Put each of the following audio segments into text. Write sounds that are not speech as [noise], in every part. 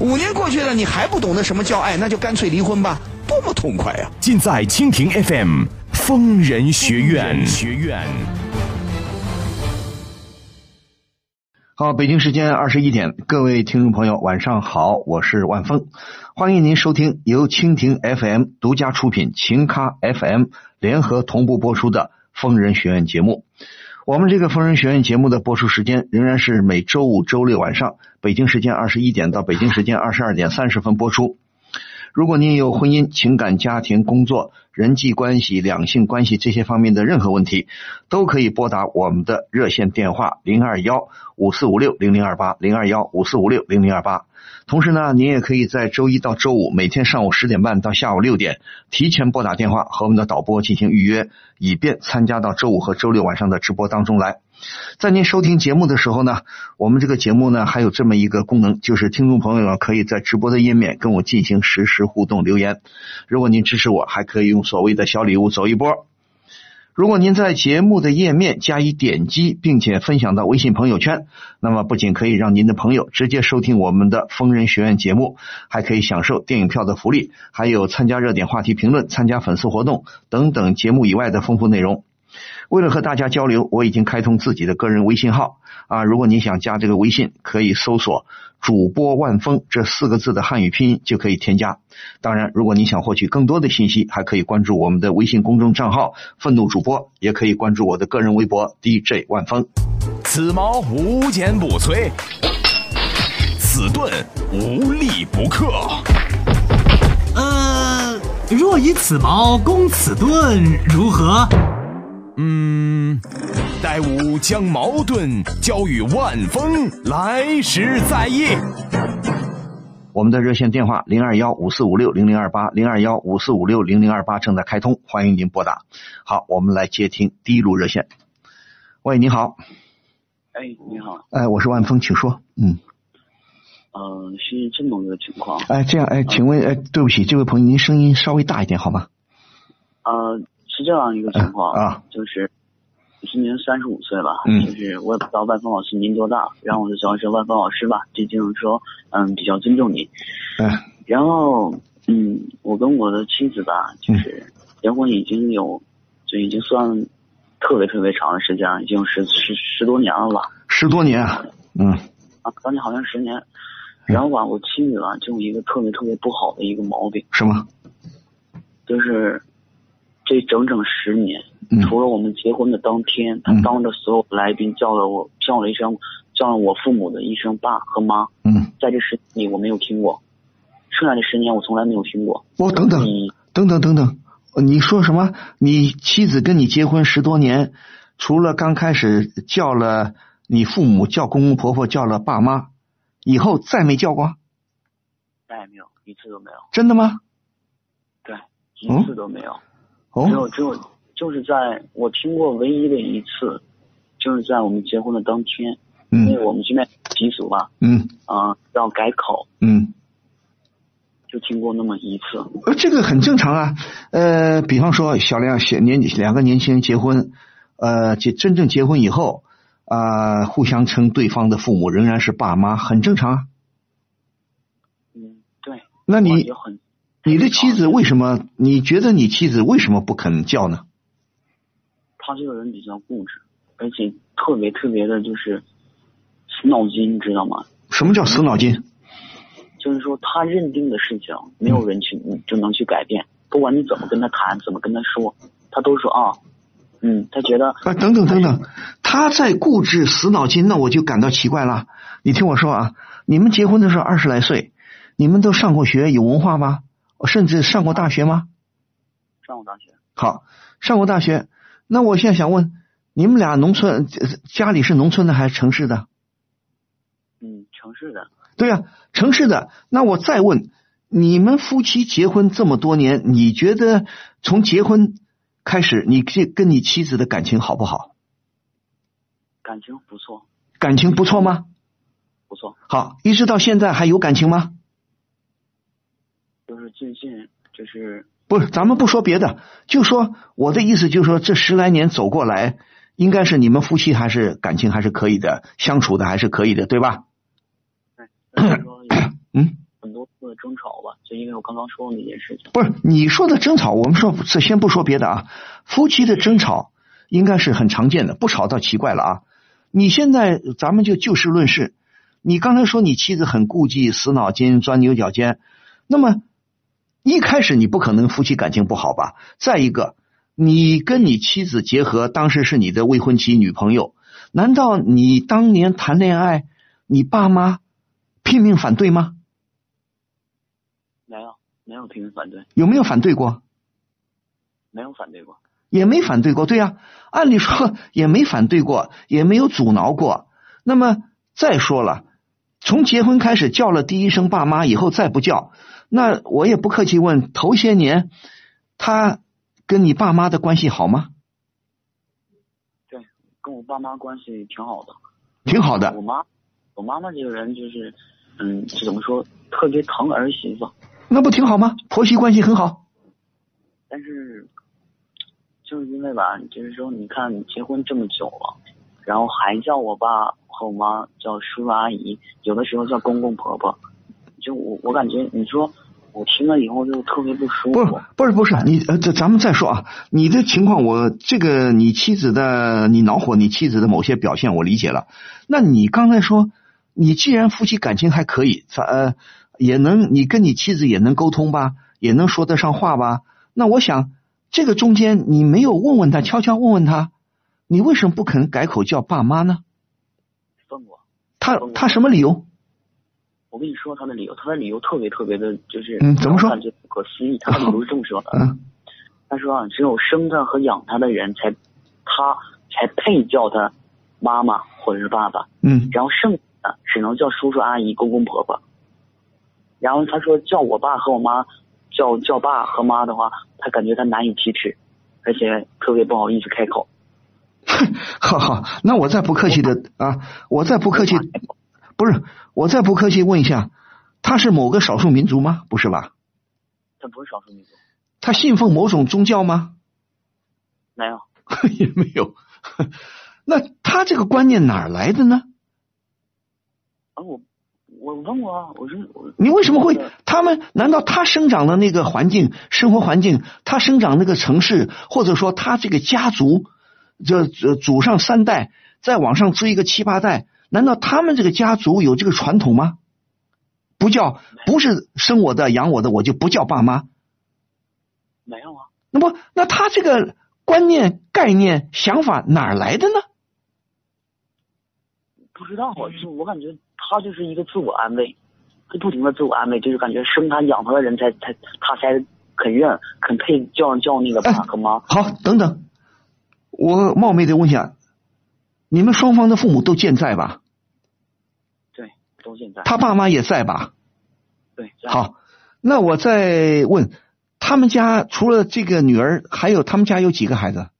五年过去了，你还不懂得什么叫爱，那就干脆离婚吧，多么痛快啊！尽在蜻蜓 FM 疯人学院。学院。好，北京时间二十一点，各位听众朋友，晚上好，我是万峰，欢迎您收听由蜻蜓 FM 独家出品、情咖 FM 联合同步播出的疯人学院节目。我们这个疯人学院节目的播出时间仍然是每周五、周六晚上，北京时间二十一点到北京时间二十二点三十分播出。如果您有婚姻、情感、家庭、工作、人际关系、两性关系这些方面的任何问题，都可以拨打我们的热线电话零二幺五四五六零零二八零二幺五四五六零零二八。同时呢，您也可以在周一到周五每天上午十点半到下午六点提前拨打电话和我们的导播进行预约，以便参加到周五和周六晚上的直播当中来。在您收听节目的时候呢，我们这个节目呢还有这么一个功能，就是听众朋友可以在直播的页面跟我进行实时互动留言。如果您支持我，还可以用所谓的小礼物走一波。如果您在节目的页面加以点击，并且分享到微信朋友圈，那么不仅可以让您的朋友直接收听我们的疯人学院节目，还可以享受电影票的福利，还有参加热点话题评论、参加粉丝活动等等节目以外的丰富内容。为了和大家交流，我已经开通自己的个人微信号啊！如果您想加这个微信，可以搜索“主播万峰”这四个字的汉语拼音就可以添加。当然，如果你想获取更多的信息，还可以关注我们的微信公众账号“愤怒主播”，也可以关注我的个人微博 “DJ 万峰”。此矛无坚不摧，此盾无力不克。呃，若以此矛攻此盾，如何？嗯，待吾将矛盾交与万峰，来时再议。我们的热线电话零二幺五四五六零零二八零二幺五四五六零零二八正在开通，欢迎您拨打。好，我们来接听第一路热线。喂，你好。哎，你好。哎，我是万峰，请说。嗯。呃，是这么个情况。哎，这样，哎，请问，哎，对不起，这位朋友，您声音稍微大一点好吗？呃。是这样一个情况啊，就是今年三十五岁了，嗯，就是我也不知道万峰老师您多大，然后我就叫声万峰老师吧，毕竟说嗯比较尊重你，嗯，然后嗯我跟我的妻子吧，就是结婚已经有就已经算特别特别长的时间了，已经十十十多年了吧，十多年，嗯，啊，将近好像十年，然后吧，我妻子啊就有一个特别特别不好的一个毛病，什么？就是。这整整十年，除了我们结婚的当天，他当着所有来宾叫了我叫了一声，叫了我父母的一声爸和妈。嗯，在这十年里我没有听过，剩下的十年我从来没有听过。哦，等等，等等等等，你说什么？你妻子跟你结婚十多年，除了刚开始叫了你父母叫公公婆婆叫了爸妈，以后再没叫过？再也没有，一次都没有。真的吗？对，一次都没有。只有只有就是在我听过唯一的一次，就是在我们结婚的当天，因为我们这边习俗吧，嗯啊要改口，嗯，就听过那么一次。呃，这个很正常啊，呃，比方说小两小年两个年轻人结婚，呃，结真正结婚以后啊，互相称对方的父母仍然是爸妈，很正常啊。嗯，对。那你很。你的妻子为什么？你觉得你妻子为什么不肯叫呢？他这个人比较固执，而且特别特别的，就是死脑筋，你知道吗？什么叫死脑筋？就是说，他认定的事情，没有人去就能去改变。不管你怎么跟他谈，怎么跟他说，他都说啊，嗯，他觉得啊，等等等等，他在固执死脑筋，那我就感到奇怪了。你听我说啊，你们结婚的时候二十来岁，你们都上过学，有文化吗？甚至上过大学吗？上过大学。好，上过大学。那我现在想问，你们俩农村家里是农村的还是城市的？嗯，城市的。对呀，城市的。那我再问，你们夫妻结婚这么多年，你觉得从结婚开始，你跟跟你妻子的感情好不好？感情不错。感情不错吗？不错。好，一直到现在还有感情吗？就是最近，就是不是，咱们不说别的，就说我的意思，就是说这十来年走过来，应该是你们夫妻还是感情还是可以的，相处的还是可以的，对吧？嗯，很多次争吵吧，就因为我刚刚说的那件事情。不是你说的争吵，我们说这先不说别的啊，夫妻的争吵应该是很常见的，不吵倒奇怪了啊。你现在咱们就就事论事，你刚才说你妻子很顾忌、死脑筋、钻牛角尖，那么一开始你不可能夫妻感情不好吧？再一个，你跟你妻子结合，当时是你的未婚妻、女朋友，难道你当年谈恋爱，你爸妈？拼命反对吗？没有，没有拼命反对。有没有反对过？没有反对过。也没反对过，对呀。按理说 [laughs] 也没反对过，也没有阻挠过。那么再说了，从结婚开始叫了第一声爸妈，以后再不叫，那我也不客气问，头些年他跟你爸妈的关系好吗？对，跟我爸妈关系挺好的。挺好的。我妈，我妈妈这个人就是。嗯，这怎么说？特别疼儿媳妇，那不挺好吗？婆媳关系很好。但是，就是因为吧，就是说，你看结婚这么久了，然后还叫我爸和我妈叫叔叔阿姨，有的时候叫公公婆婆，就我我感觉，你说我听了以后就特别不舒服。不是不是不是，你呃，这咱们再说啊，你的情况，我这个你妻子的你恼火，你妻子的某些表现我理解了。那你刚才说。你既然夫妻感情还可以，咱呃，也能你跟你妻子也能沟通吧，也能说得上话吧？那我想，这个中间你没有问问他，悄悄问问他，你为什么不肯改口叫爸妈呢？问过。他他什么理由？我跟你说他的理由，他的理由特别特别的，就是嗯，怎么说？感觉不可思议。他的理由是这么说的：嗯，他说啊，只有生他和养他的人才，他才配叫他妈妈或者是爸爸。嗯，然后剩下的。只能叫叔叔阿姨、公公婆婆。然后他说叫我爸和我妈，叫叫爸和妈的话，他感觉他难以启齿，而且特别不好意思开口。[laughs] 好好，那我再不客气的啊，我再不客气，不是我再不客气问一下，他是某个少数民族吗？不是吧？他不是少数民族。他信奉某种宗教吗？没有，[laughs] 也没有。那他这个观念哪儿来的呢？啊，我我问过啊，我说你为什么会？他们难道他生长的那个环境、生活环境，他生长那个城市，或者说他这个家族，这这祖上三代再往上追个七八代，难道他们这个家族有这个传统吗？不叫不是生我的养我的，我就不叫爸妈。没有啊。那么，那他这个观念、概念、想法哪儿来的呢？不知道啊，就我感觉。他就是一个自我安慰，他不停的自我安慰，就是感觉生他养他的人才才他才肯认肯配叫叫那个爸和妈。好，等等，我冒昧的问一下，你们双方的父母都健在吧？对，都健在。他爸妈也在吧？对。好，那我再问，他们家除了这个女儿，还有他们家有几个孩子？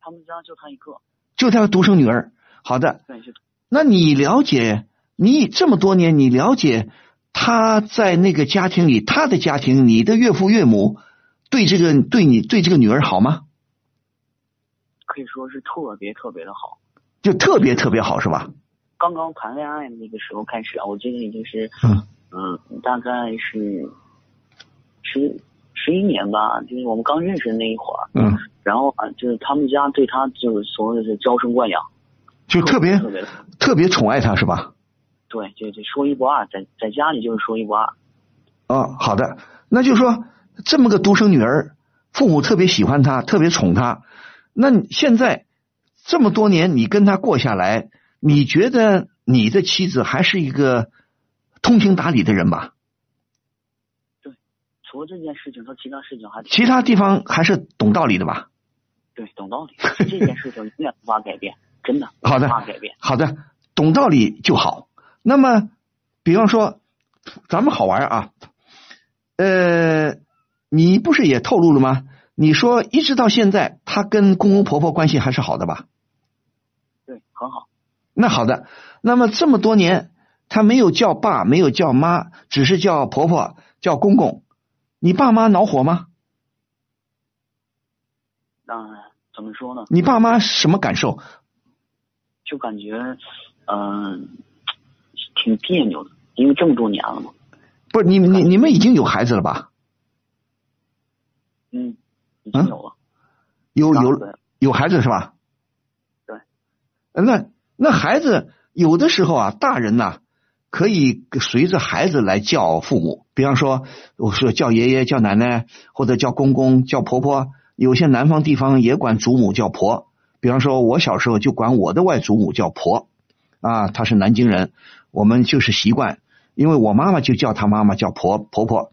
他们家就他一个。就他独生女儿。好的。对，那你了解，你这么多年，你了解他在那个家庭里，他的家庭，你的岳父岳母对这个对你对这个女儿好吗？可以说是特别特别的好，就特别特别好，是吧？刚刚谈恋爱那个时候开始啊，我记得已经是嗯嗯，大概是十十一年吧，就是我们刚认识的那一会儿，嗯，然后啊，就是他们家对他就是所谓的是娇生惯养。就特别特别宠爱他是吧？对，就就说一不二，在在家里就是说一不二。哦，好的，那就是说这么个独生女儿，父母特别喜欢她，特别宠她。那现在这么多年你跟他过下来，你觉得你的妻子还是一个通情达理的人吧？对，除了这件事情，他其他事情还其他地方还是懂道理的吧？对懂道理。这件事情永远无法改变，[laughs] 真的好的无法改变。好的，懂道理就好。那么，比方说，咱们好玩啊，呃，你不是也透露了吗？你说一直到现在，他跟公公婆婆关系还是好的吧？对，很好。那好的，那么这么多年，他没有叫爸，没有叫妈，只是叫婆婆、叫公公，你爸妈恼火吗？嗯、怎么说呢？你爸妈什么感受？就感觉嗯、挺别扭的，因为这么多年了嘛。不是你你你们已经有孩子了吧？嗯，已经有了。有有有孩子是吧？对呃。那那孩子有的时候啊，大人呐、可以随着孩子来叫父母，比方说我说叫爷爷、叫奶奶，或者叫公公、叫婆婆。有些南方地方也管祖母叫婆，比方说我小时候就管我的外祖母叫婆，啊，她是南京人，我们就是习惯，因为我妈妈就叫她妈妈叫婆婆婆，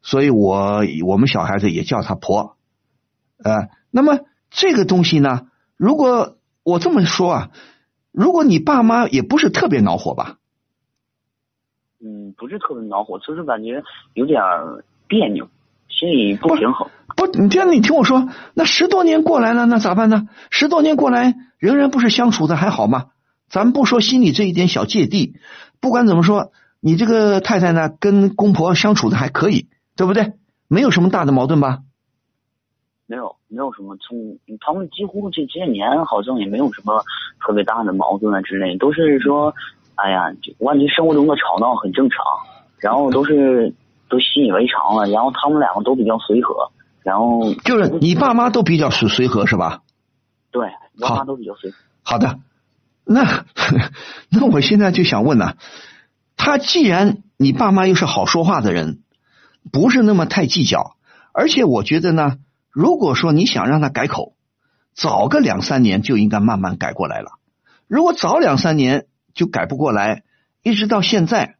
所以我我们小孩子也叫她婆，呃，那么这个东西呢，如果我这么说啊，如果你爸妈也不是特别恼火吧，嗯，不是特别恼火，就是感觉有点儿别扭，心里不平衡。不，你听你听我说，那十多年过来了，那咋办呢？十多年过来，仍然不是相处的还好吗？咱们不说心里这一点小芥蒂，不管怎么说，你这个太太呢，跟公婆相处的还可以，对不对？没有什么大的矛盾吧？没有，没有什么从他们几乎这这些年好像也没有什么特别大的矛盾啊之类，都是说，哎呀，就我感觉生活中的吵闹很正常，然后都是都习以为常了，然后他们两个都比较随和，然后就是你爸妈都比较随随和是吧？对，我妈都比较随和。好的，那 [laughs] 那我现在就想问呢、他既然你爸妈又是好说话的人，不是那么太计较，而且我觉得呢，如果说你想让他改口，早个两三年就应该慢慢改过来了。如果早两三年就改不过来，一直到现在，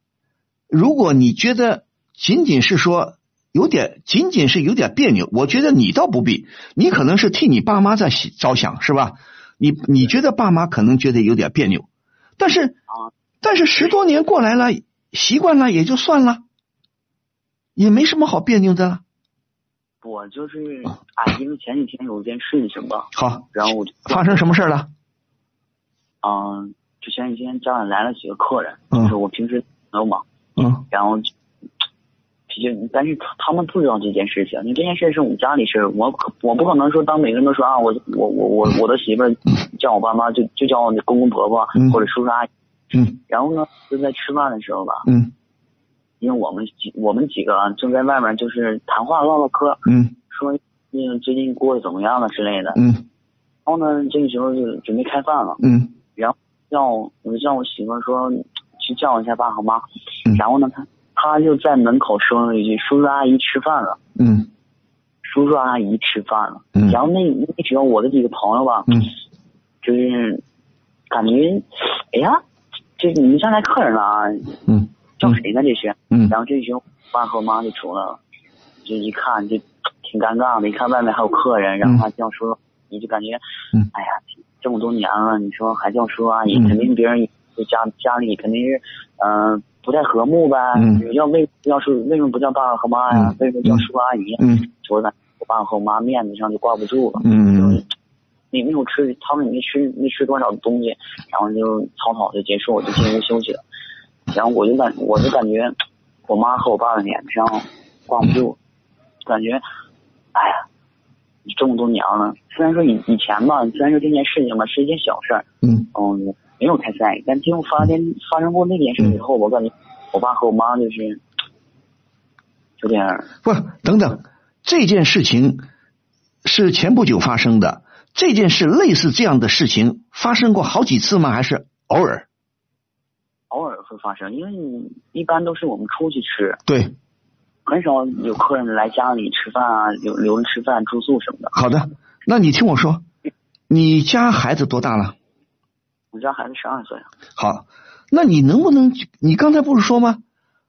如果你觉得仅仅是说有点，仅仅是有点别扭，我觉得你倒不必，你可能是替你爸妈在着想，是吧？你你觉得爸妈可能觉得有点别扭，但是但是十多年过来了，习惯了也就算了，也没什么好别扭的了。我就是啊，因为前几天有一件事情吧，好，然后我就发生什么事了？嗯，就前几天家里来了几个客人，嗯。就是我平时朋友嘛，嗯。然后就就但是他他们不知道这件事情，因为这件事是我们家里事，我可我不可能说当每个人都说啊，我我我我我的媳妇儿叫我爸妈就就叫我公公婆婆嗯。或者叔叔阿姨，嗯。然后呢就在吃饭的时候吧，嗯因为我们几我们几个啊正在外面就是谈话唠唠嗑，嗯。说那个最近过得怎么样了之类的，嗯。然后呢这个时候就准备开饭了，嗯。叫我我就叫我媳妇儿说去叫一下爸和妈，嗯。然后呢他他就在门口说了一句叔叔阿姨吃饭了。嗯。叔叔阿姨吃饭了，嗯。然后那那时候我的几个朋友吧，嗯。就是感觉，哎呀，这你们家来客人了啊，嗯叫谁呢这是？嗯然后这时候爸和妈就出来了，就一看就挺尴尬的，一看外面还有客人，然后还叫叔叔，你就感觉，嗯哎呀，这么多年了，你说还叫叔叔阿姨，嗯肯定别人就家家里肯定是，嗯、不太和睦呗。嗯要为要是为什么不叫爸爸和妈呀？嗯为什么叫叔叔阿姨？嗯我感我爸和我妈面子上就挂不住了。嗯你没有吃，他们也没吃没吃多少东西，然后就草草就结束，我就进屋休息了。然后我就感我就感觉我妈和我爸的脸上挂不住，感觉哎呀，这么多年了，虽然说以以前吧，虽然说这件事情吧是一件小事儿，嗯嗯，没有太在意，但经过发生发生过那件事以后，我感觉我爸和我妈就是有点儿不，等等，这件事情是前不久发生的。这件事类似这样的事情发生过好几次吗？还是偶尔？会发生，因为你一般都是我们出去吃，对，很少有客人来家里吃饭啊，留留着吃饭、住宿什么的。好的。那你听我说，你家孩子多大了？我家孩子十二岁，好，那你能不能？你刚才不是说吗？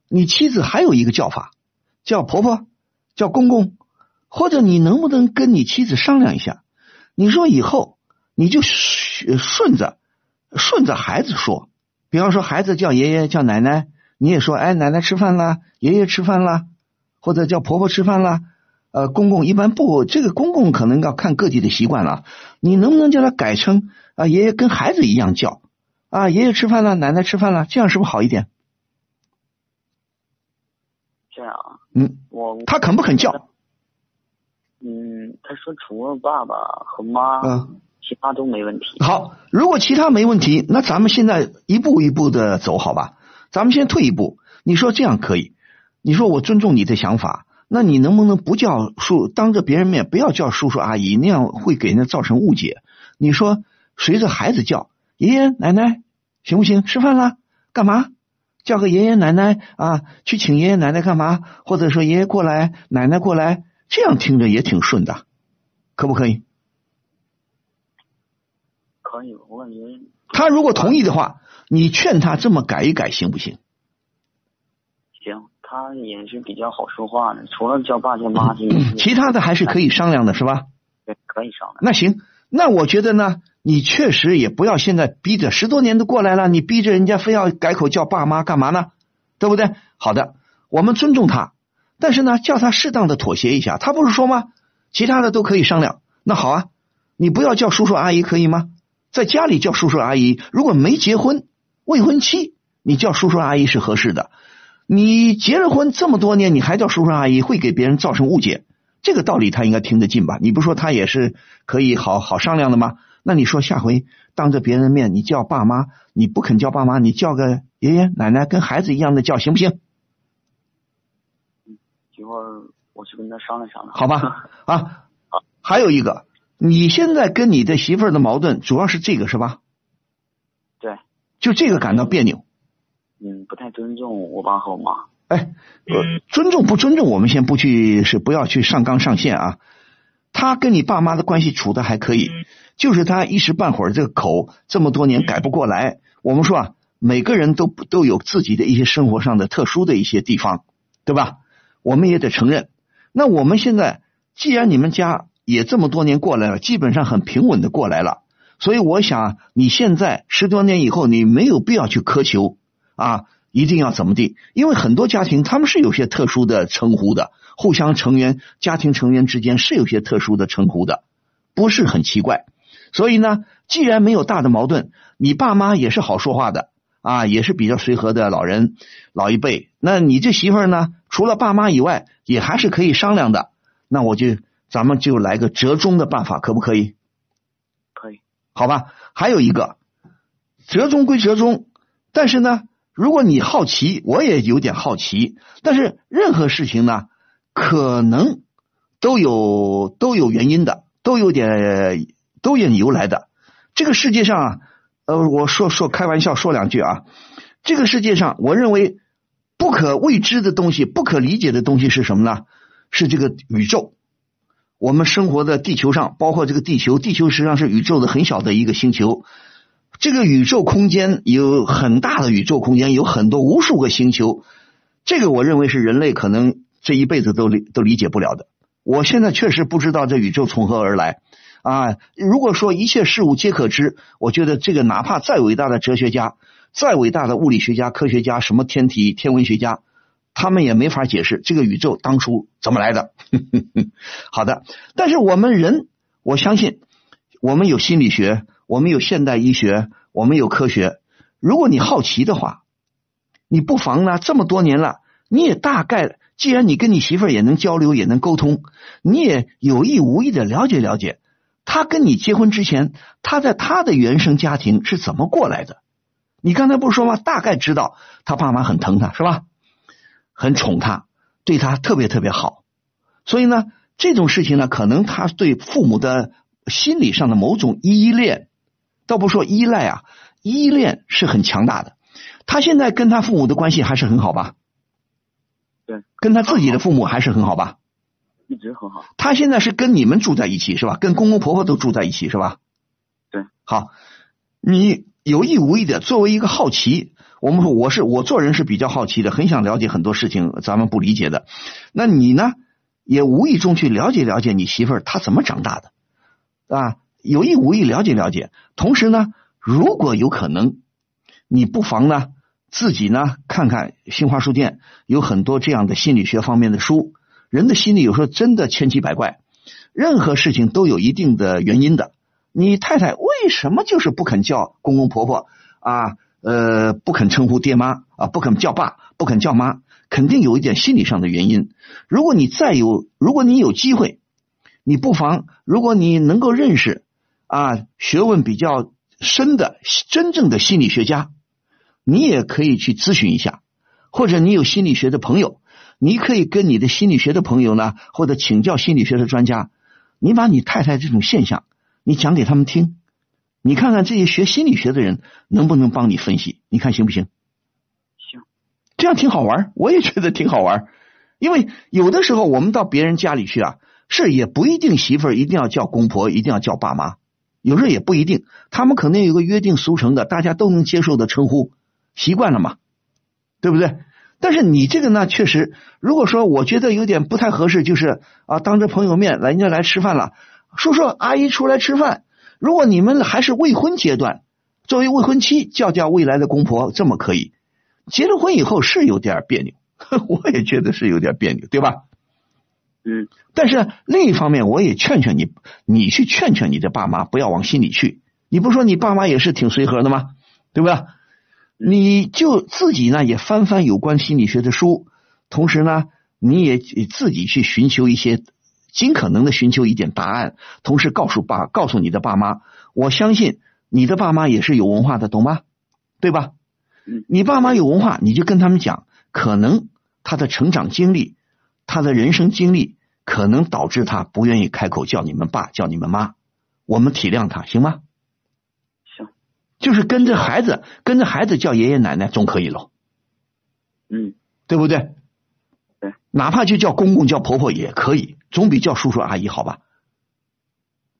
你妻子还有一个叫法，叫婆婆，叫公公，或者你能不能跟你妻子商量一下？你说以后你就顺着顺着孩子说，比方说孩子叫爷爷叫奶奶，你也说哎奶奶吃饭啦，爷爷吃饭啦，或者叫婆婆吃饭啦。呃，公公一般不，这个公公可能要看各地的习惯了。你能不能叫他改成啊爷爷跟孩子一样叫啊爷爷吃饭了，奶奶吃饭了，这样是不是好一点？这样啊，嗯，我他肯不肯叫？嗯，他说除了爸爸和妈，嗯，其他都没问题。好，如果其他没问题，那咱们现在一步一步的走，好吧？咱们先退一步，你说这样可以？你说我尊重你的想法。那你能不能不叫叔，当着别人面不要叫叔叔阿姨，那样会给人家造成误解。你说随着孩子叫爷爷奶奶行不行？吃饭了干嘛？叫个爷爷奶奶啊，去请爷爷奶奶干嘛？或者说爷爷过来，奶奶过来，这样听着也挺顺的，可不可以？可以，我感觉他如果同意的话，你劝他这么改一改，行不行？行。他也是比较好说话的，除了叫爸叫妈，其他的还是可以商量的，是吧？对，可以商量。那行，那我觉得呢，你确实也不要现在逼着，十多年都过来了，你逼着人家非要改口叫爸妈干嘛呢？对不对？好的，我们尊重他，但是呢，叫他适当的妥协一下。他不是说吗？其他的都可以商量。那好啊，你不要叫叔叔阿姨可以吗？在家里叫叔叔阿姨，如果没结婚，未婚妻，你叫叔叔阿姨是合适的。你结了婚这么多年，你还叫叔叔阿姨，会给别人造成误解。这个道理他应该听得进吧？你不说他也是可以好好商量的吗？那你说下回当着别人的面，你叫爸妈，你不肯叫爸妈，你叫个爷爷奶奶，跟孩子一样的叫，行不行？一会儿我去跟他商量商量。好吧，[laughs] 啊，还有一个，你现在跟你的媳妇儿的矛盾主要是这个是吧？对，就这个感到别扭。嗯，不太尊重我爸和我妈。哎，尊重不尊重，我们先不去，是不要去上纲上线啊。他跟你爸妈的关系处的还可以，就是他一时半会儿这个口这么多年改不过来。我们说啊，每个人都都有自己的一些生活上的特殊的一些地方，对吧？我们也得承认。那我们现在既然你们家也这么多年过来了，基本上很平稳的过来了，所以我想你现在十多年以后，你没有必要去苛求。啊，一定要怎么地？因为很多家庭他们是有些特殊的称呼的，互相成员、家庭成员之间是有些特殊的称呼的，不是很奇怪。所以呢，既然没有大的矛盾，你爸妈也是好说话的啊，也是比较随和的老人，老一辈。那你这媳妇儿呢，除了爸妈以外，也还是可以商量的。那我就咱们就来个折中的办法，可不可以？可以。好吧，还有一个折中归折中，但是呢。如果你好奇，我也有点好奇。但是任何事情呢，可能都有都有原因的，都有点都有由来的。这个世界上啊，呃，我说说开玩笑说两句啊。这个世界上，我认为不可未知的东西、不可理解的东西是什么呢？是这个宇宙。我们生活的地球上，包括这个地球，地球实际上是宇宙的很小的一个星球。这个宇宙空间有很大的宇宙空间，有很多无数个星球。这个我认为是人类可能这一辈子都理都理解不了的。我现在确实不知道这宇宙从何而来啊！如果说一切事物皆可知，我觉得这个哪怕再伟大的哲学家、再伟大的物理学家、科学家、什么天体天文学家，他们也没法解释这个宇宙当初怎么来的。[laughs] 好的，但是我们人，我相信我们有心理学。我们有现代医学，我们有科学。如果你好奇的话，你不妨呢，这么多年了，你也大概，既然你跟你媳妇儿也能交流，也能沟通，你也有意无意的了解了解，他跟你结婚之前，他在他的原生家庭是怎么过来的？你刚才不是说吗？大概知道他爸妈很疼他，是吧？很宠他，对他特别特别好。所以呢，这种事情呢，可能他对父母的心理上的某种依恋。倒不说依赖啊，依恋是很强大的。他现在跟他父母的关系还是很好吧？对，跟他自己的父母还是很好吧？一直很好。他现在是跟你们住在一起是吧？跟公公婆婆都住在一起是吧？对。好，你有意无意的作为一个好奇，我们说我是我做人是比较好奇的，很想了解很多事情咱们不理解的。那你呢？也无意中去了解了解你媳妇儿她怎么长大的，啊，有意无意了解了解。同时呢，如果有可能，你不妨呢自己呢看看新华书店有很多这样的心理学方面的书。人的心里有时候真的千奇百怪，任何事情都有一定的原因的。你太太为什么就是不肯叫公公婆婆啊？呃，不肯称呼爹妈啊，不肯叫爸，不肯叫妈，肯定有一点心理上的原因。如果你再有，如果你有机会，你不妨，如果你能够认识啊，学问比较深的真正的心理学家，你也可以去咨询一下，或者你有心理学的朋友，你可以跟你的心理学的朋友呢，或者请教心理学的专家，你把你太太这种现象，你讲给他们听。你看看这些学心理学的人能不能帮你分析？你看行不行？行，这样挺好玩，我也觉得挺好玩。因为有的时候我们到别人家里去啊，是也不一定媳妇儿一定要叫公婆，一定要叫爸妈，有时候也不一定，他们可能有个约定俗成的，大家都能接受的称呼，习惯了嘛，对不对？但是你这个呢，确实，如果说我觉得有点不太合适，就是啊，当着朋友面来人家来吃饭了，叔叔阿姨出来吃饭。如果你们还是未婚阶段，作为未婚妻叫叫未来的公婆，这么可以；结了婚以后是有点别扭，[laughs] 我也觉得是有点别扭，对吧？嗯。但是另一方面，我也劝劝你，你去劝劝你的爸妈，不要往心里去。你不说你爸妈也是挺随和的吗？对吧？你就自己呢也翻翻有关心理学的书，同时呢你也自己去寻求一些。尽可能的寻求一点答案，同时告诉爸，告诉你的爸妈，我相信你的爸妈也是有文化的，懂吗？对吧？你爸妈有文化，你就跟他们讲，可能他的成长经历，他的人生经历，可能导致他不愿意开口叫你们爸，叫你们妈。我们体谅他，行吗？行。就是跟着孩子，跟着孩子叫爷爷奶奶总可以喽。嗯，对不对？哪怕就叫公公叫婆婆也可以，总比叫叔叔阿姨好吧？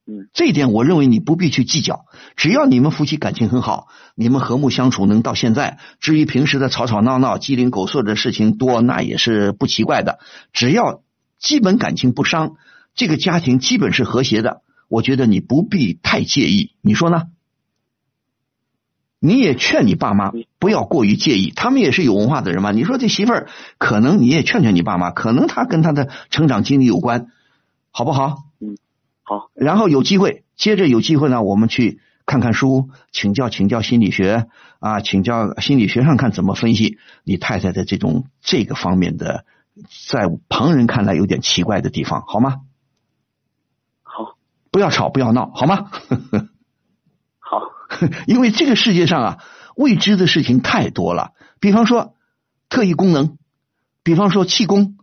嗯，这一点我认为你不必去计较，只要你们夫妻感情很好，你们和睦相处能到现在。至于平时的吵吵闹闹、鸡零狗碎的事情多，那也是不奇怪的。只要基本感情不伤，这个家庭基本是和谐的，我觉得你不必太介意。你说呢？你也劝你爸妈不要过于介意，他们也是有文化的人嘛。你说这媳妇儿，可能你也劝劝你爸妈，可能他跟他的成长经历有关，好不好？嗯，好。然后有机会，接着有机会呢，我们去看看书，请教请教心理学啊，请教心理学上看怎么分析你太太的这种这个方面的，在旁人看来有点奇怪的地方，好吗？好，不要吵，不要闹，好吗？[laughs] 因为这个世界上啊，未知的事情太多了。比方说特异功能，比方说气功，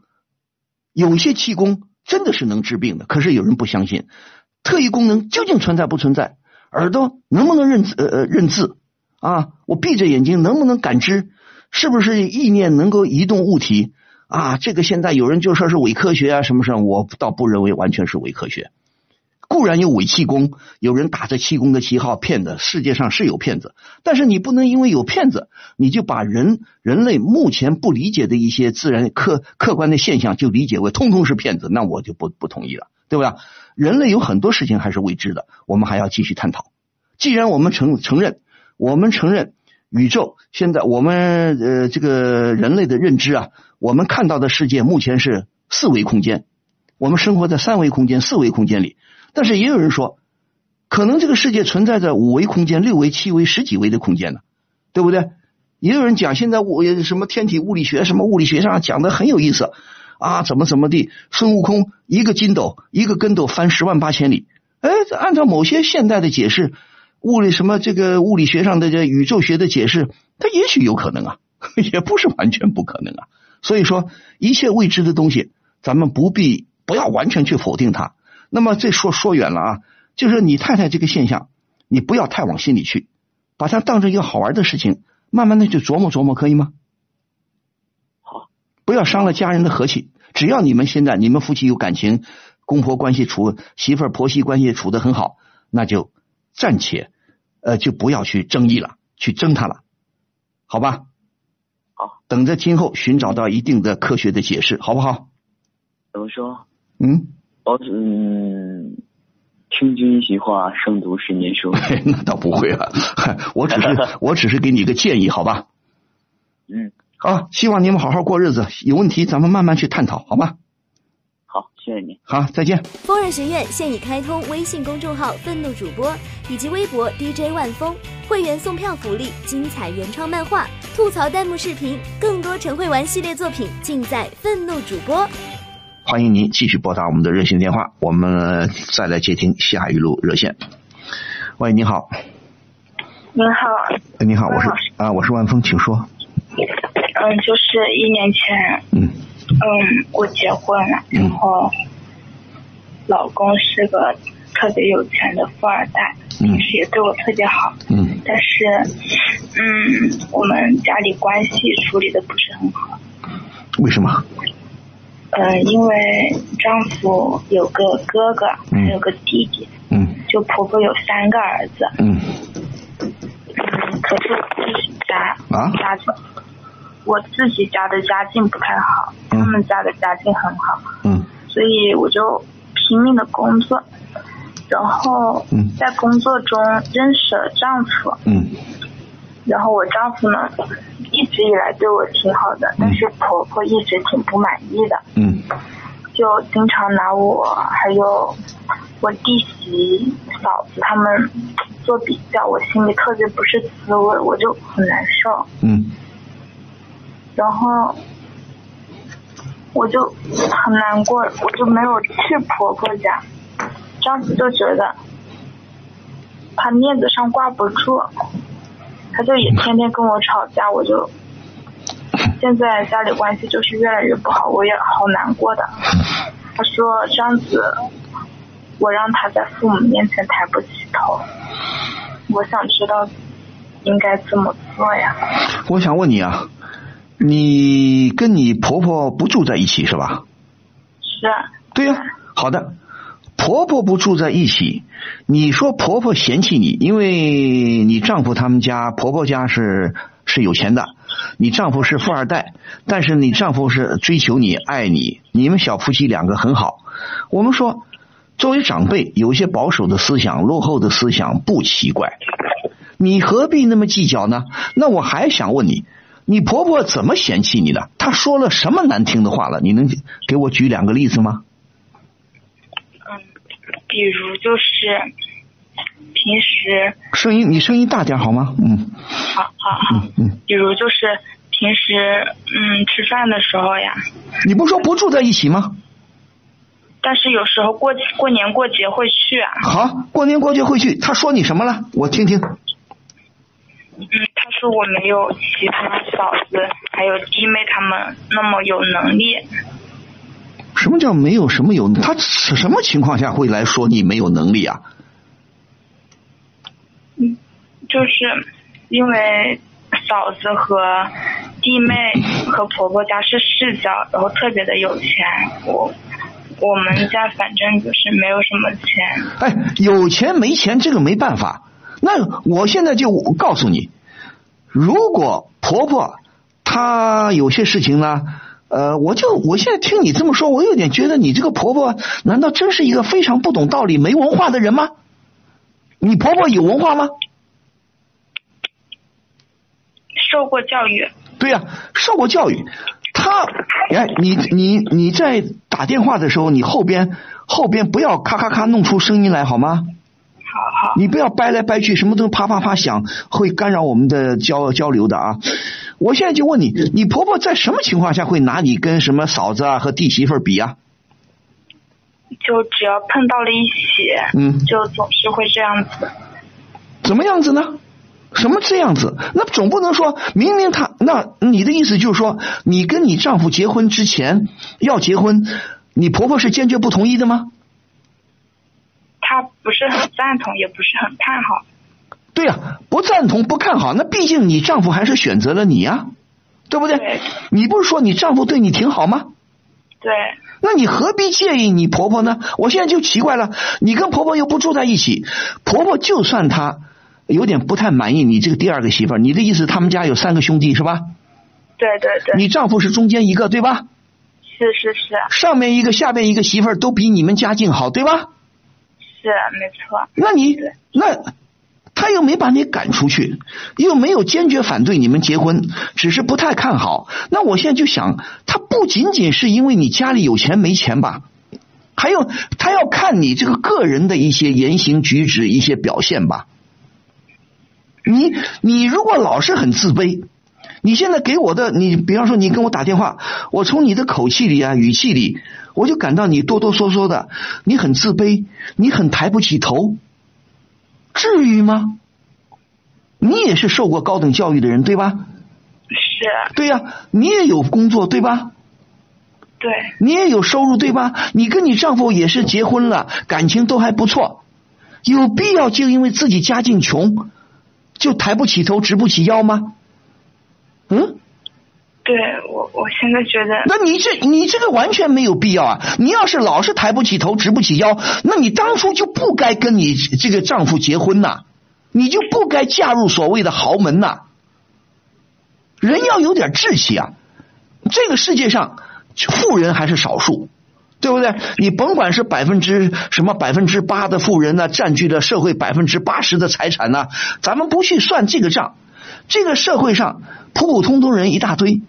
有些气功真的是能治病的。可是有人不相信，特异功能究竟存在不存在？耳朵能不能认字？呃呃，认字啊？我闭着眼睛能不能感知？是不是意念能够移动物体啊？这个现在有人就说是伪科学啊，什么什么？我倒不认为完全是伪科学。固然有伪气功，有人打着气功的旗号骗子，世界上是有骗子，但是你不能因为有骗子，你就把人人类目前不理解的一些自然客客观的现象就理解为通通是骗子，那我就不不同意了，对吧？人类有很多事情还是未知的，我们还要继续探讨。既然我们承承认，我们承认宇宙现在我们呃这个人类的认知啊，我们看到的世界目前是四维空间，我们生活在三维空间、四维空间里。但是也有人说，可能这个世界存在着五维空间、六维、七维、十几维的空间呢，对不对？也有人讲现在物什么天体物理学、什么物理学上讲的很有意思啊，怎么怎么地，孙悟空一个筋斗一个跟斗翻十万八千里。哎，按照某些现代的解释，物理什么这个物理学上的这宇宙学的解释，它也许有可能啊，[laughs] 也不是完全不可能啊。所以说，一切未知的东西，咱们不必不要完全去否定它。那么这说说远了啊，就是你太太这个现象，你不要太往心里去，把它当成一个好玩的事情，慢慢的去琢磨琢磨，可以吗？好，不要伤了家人的和气。只要你们现在你们夫妻有感情，公婆关系处媳妇儿婆媳关系处的很好，那就暂且呃就不要去争议了，去争他了，好吧？好，等着今后寻找到一定的科学的解释，好不好？怎么说？嗯，我嗯，听君一席话，胜读十年书。[laughs] 那倒不会了，[laughs] 我只是 [laughs] 我只是给你个建议，好吧？嗯，好，希望你们好好过日子，有问题咱们慢慢去探讨，好吧？好，谢谢你。好，再见。疯人学院现已开通微信公众号“愤怒主播”以及微博 DJ 万峰，会员送票福利、精彩原创漫画、吐槽弹幕视频，更多陈慧玩系列作品尽在愤怒主播。欢迎您继续拨打我们的热线电话，我们再来接听下一路热线。喂，你好，您好，哎你好，我是啊，我是万峰，请说。嗯，就是一年前，嗯。嗯，我结婚了，然后老公是个特别有钱的富二代，嗯。平时也对我特别好，嗯。但是，嗯，我们家里关系处理的不是很好，为什么？嗯，因为丈夫有个哥哥，嗯还有个弟弟，嗯就婆婆有三个儿子，嗯。嗯，可是我自己家啊家境，我自己家的家境不太好，嗯他们家的家境很好，嗯。所以我就拼命的工作，然后嗯。在工作中认识了丈夫，嗯然后我丈夫呢一直以来对我挺好的，但是婆婆一直挺不满意的，嗯就经常拿我还有我弟媳、嫂子他们做比较，我心里特别不是滋味，我就很难受。嗯然后我就很难过，我就没有去婆婆家。丈夫就觉得他面子上挂不住，他就也天天跟我吵架，我就现在家里关系就是越来越不好，我也好难过的。他说这样子，我让他在父母面前抬不起头。我想知道应该怎么做呀？我想问你啊，你跟你婆婆不住在一起是吧？是啊，对呀、好的。婆婆不住在一起，你说婆婆嫌弃你，因为你丈夫他们家婆婆家是是有钱的，你丈夫是富二代，但是你丈夫是追求你、爱你，你们小夫妻两个很好。我们说，作为长辈，有些保守的思想、落后的思想不奇怪，你何必那么计较呢？那我还想问你，你婆婆怎么嫌弃你的？她说了什么难听的话了？你能给我举两个例子吗？嗯，比如就是平时，声音，你声音大点好吗？嗯好好好，嗯，比如就是平时，嗯，吃饭的时候呀，你不说不住在一起吗？但是有时候过过年过节会去啊，好，过年过节会去，他说你什么了？我听听。嗯，他说我没有其他嫂子还有弟妹他们那么有能力，什么叫没有什么有？他什么情况下会来说你没有能力啊？嗯就是因为嫂子和弟妹 [laughs] 和婆婆家是世交，然后特别的有钱，我我们家反正就是没有什么钱，哎，有钱没钱这个没办法。那我现在就告诉你，如果婆婆她有些事情呢，呃，我就我现在听你这么说，我有点觉得你这个婆婆难道真是一个非常不懂道理、没文化的人吗？你婆婆有文化吗？受过教育。对呀、受过教育。他，哎，你你你在打电话的时候，你后边后边不要咔咔咔弄出声音来好吗？好好，你不要掰来掰去，什么都啪啪啪响，会干扰我们的交交流的啊！我现在就问你，你婆婆在什么情况下会拿你跟什么嫂子啊和弟媳妇儿比啊？就只要碰到了一起，嗯就总是会这样子。怎么样子呢？什么这样子？那总不能说明明他那你的意思就是说，你跟你丈夫结婚之前要结婚，你婆婆是坚决不同意的吗？她不是很赞同，也不是很看好。对呀、不赞同不看好，那毕竟你丈夫还是选择了你呀、对不对？对你不是说你丈夫对你挺好吗？对，那你何必介意你婆婆呢？我现在就奇怪了，你跟婆婆又不住在一起，婆婆就算她有点不太满意你这个第二个媳妇儿，你的意思他们家有三个兄弟是吧？对对对，你丈夫是中间一个对吧？是是是是上面一个下面一个媳妇儿都比你们家境好，对吧？是没错。那你那他又没把你赶出去，又没有坚决反对你们结婚，只是不太看好。那我现在就想，他不仅仅是因为你家里有钱没钱吧，还有他要看你这个个人的一些言行举止、一些表现吧。你你如果老是很自卑，你现在给我的，你比方说你跟我打电话，我从你的口气里啊、语气里，我就感到你哆哆嗦嗦的，你很自卑，你很抬不起头，至于吗？你也是受过高等教育的人，对吧？是，对呀、你也有工作，对吧？对，你也有收入，对吧？你跟你丈夫也是结婚了，感情都还不错，有必要就因为自己家境穷，就抬不起头、直不起腰吗？嗯，对我我现在觉得，那你这你这个完全没有必要啊！你要是老是抬不起头、直不起腰，那你当初就不该跟你这个丈夫结婚呐，你就不该嫁入所谓的豪门呐。人要有点志气啊！这个世界上富人还是少数，对不对？你甭管是百分之什么百分之八的富人呢、占据了社会百分之八十的财产呢、咱们不去算这个账。这个社会上普普通通人一大堆，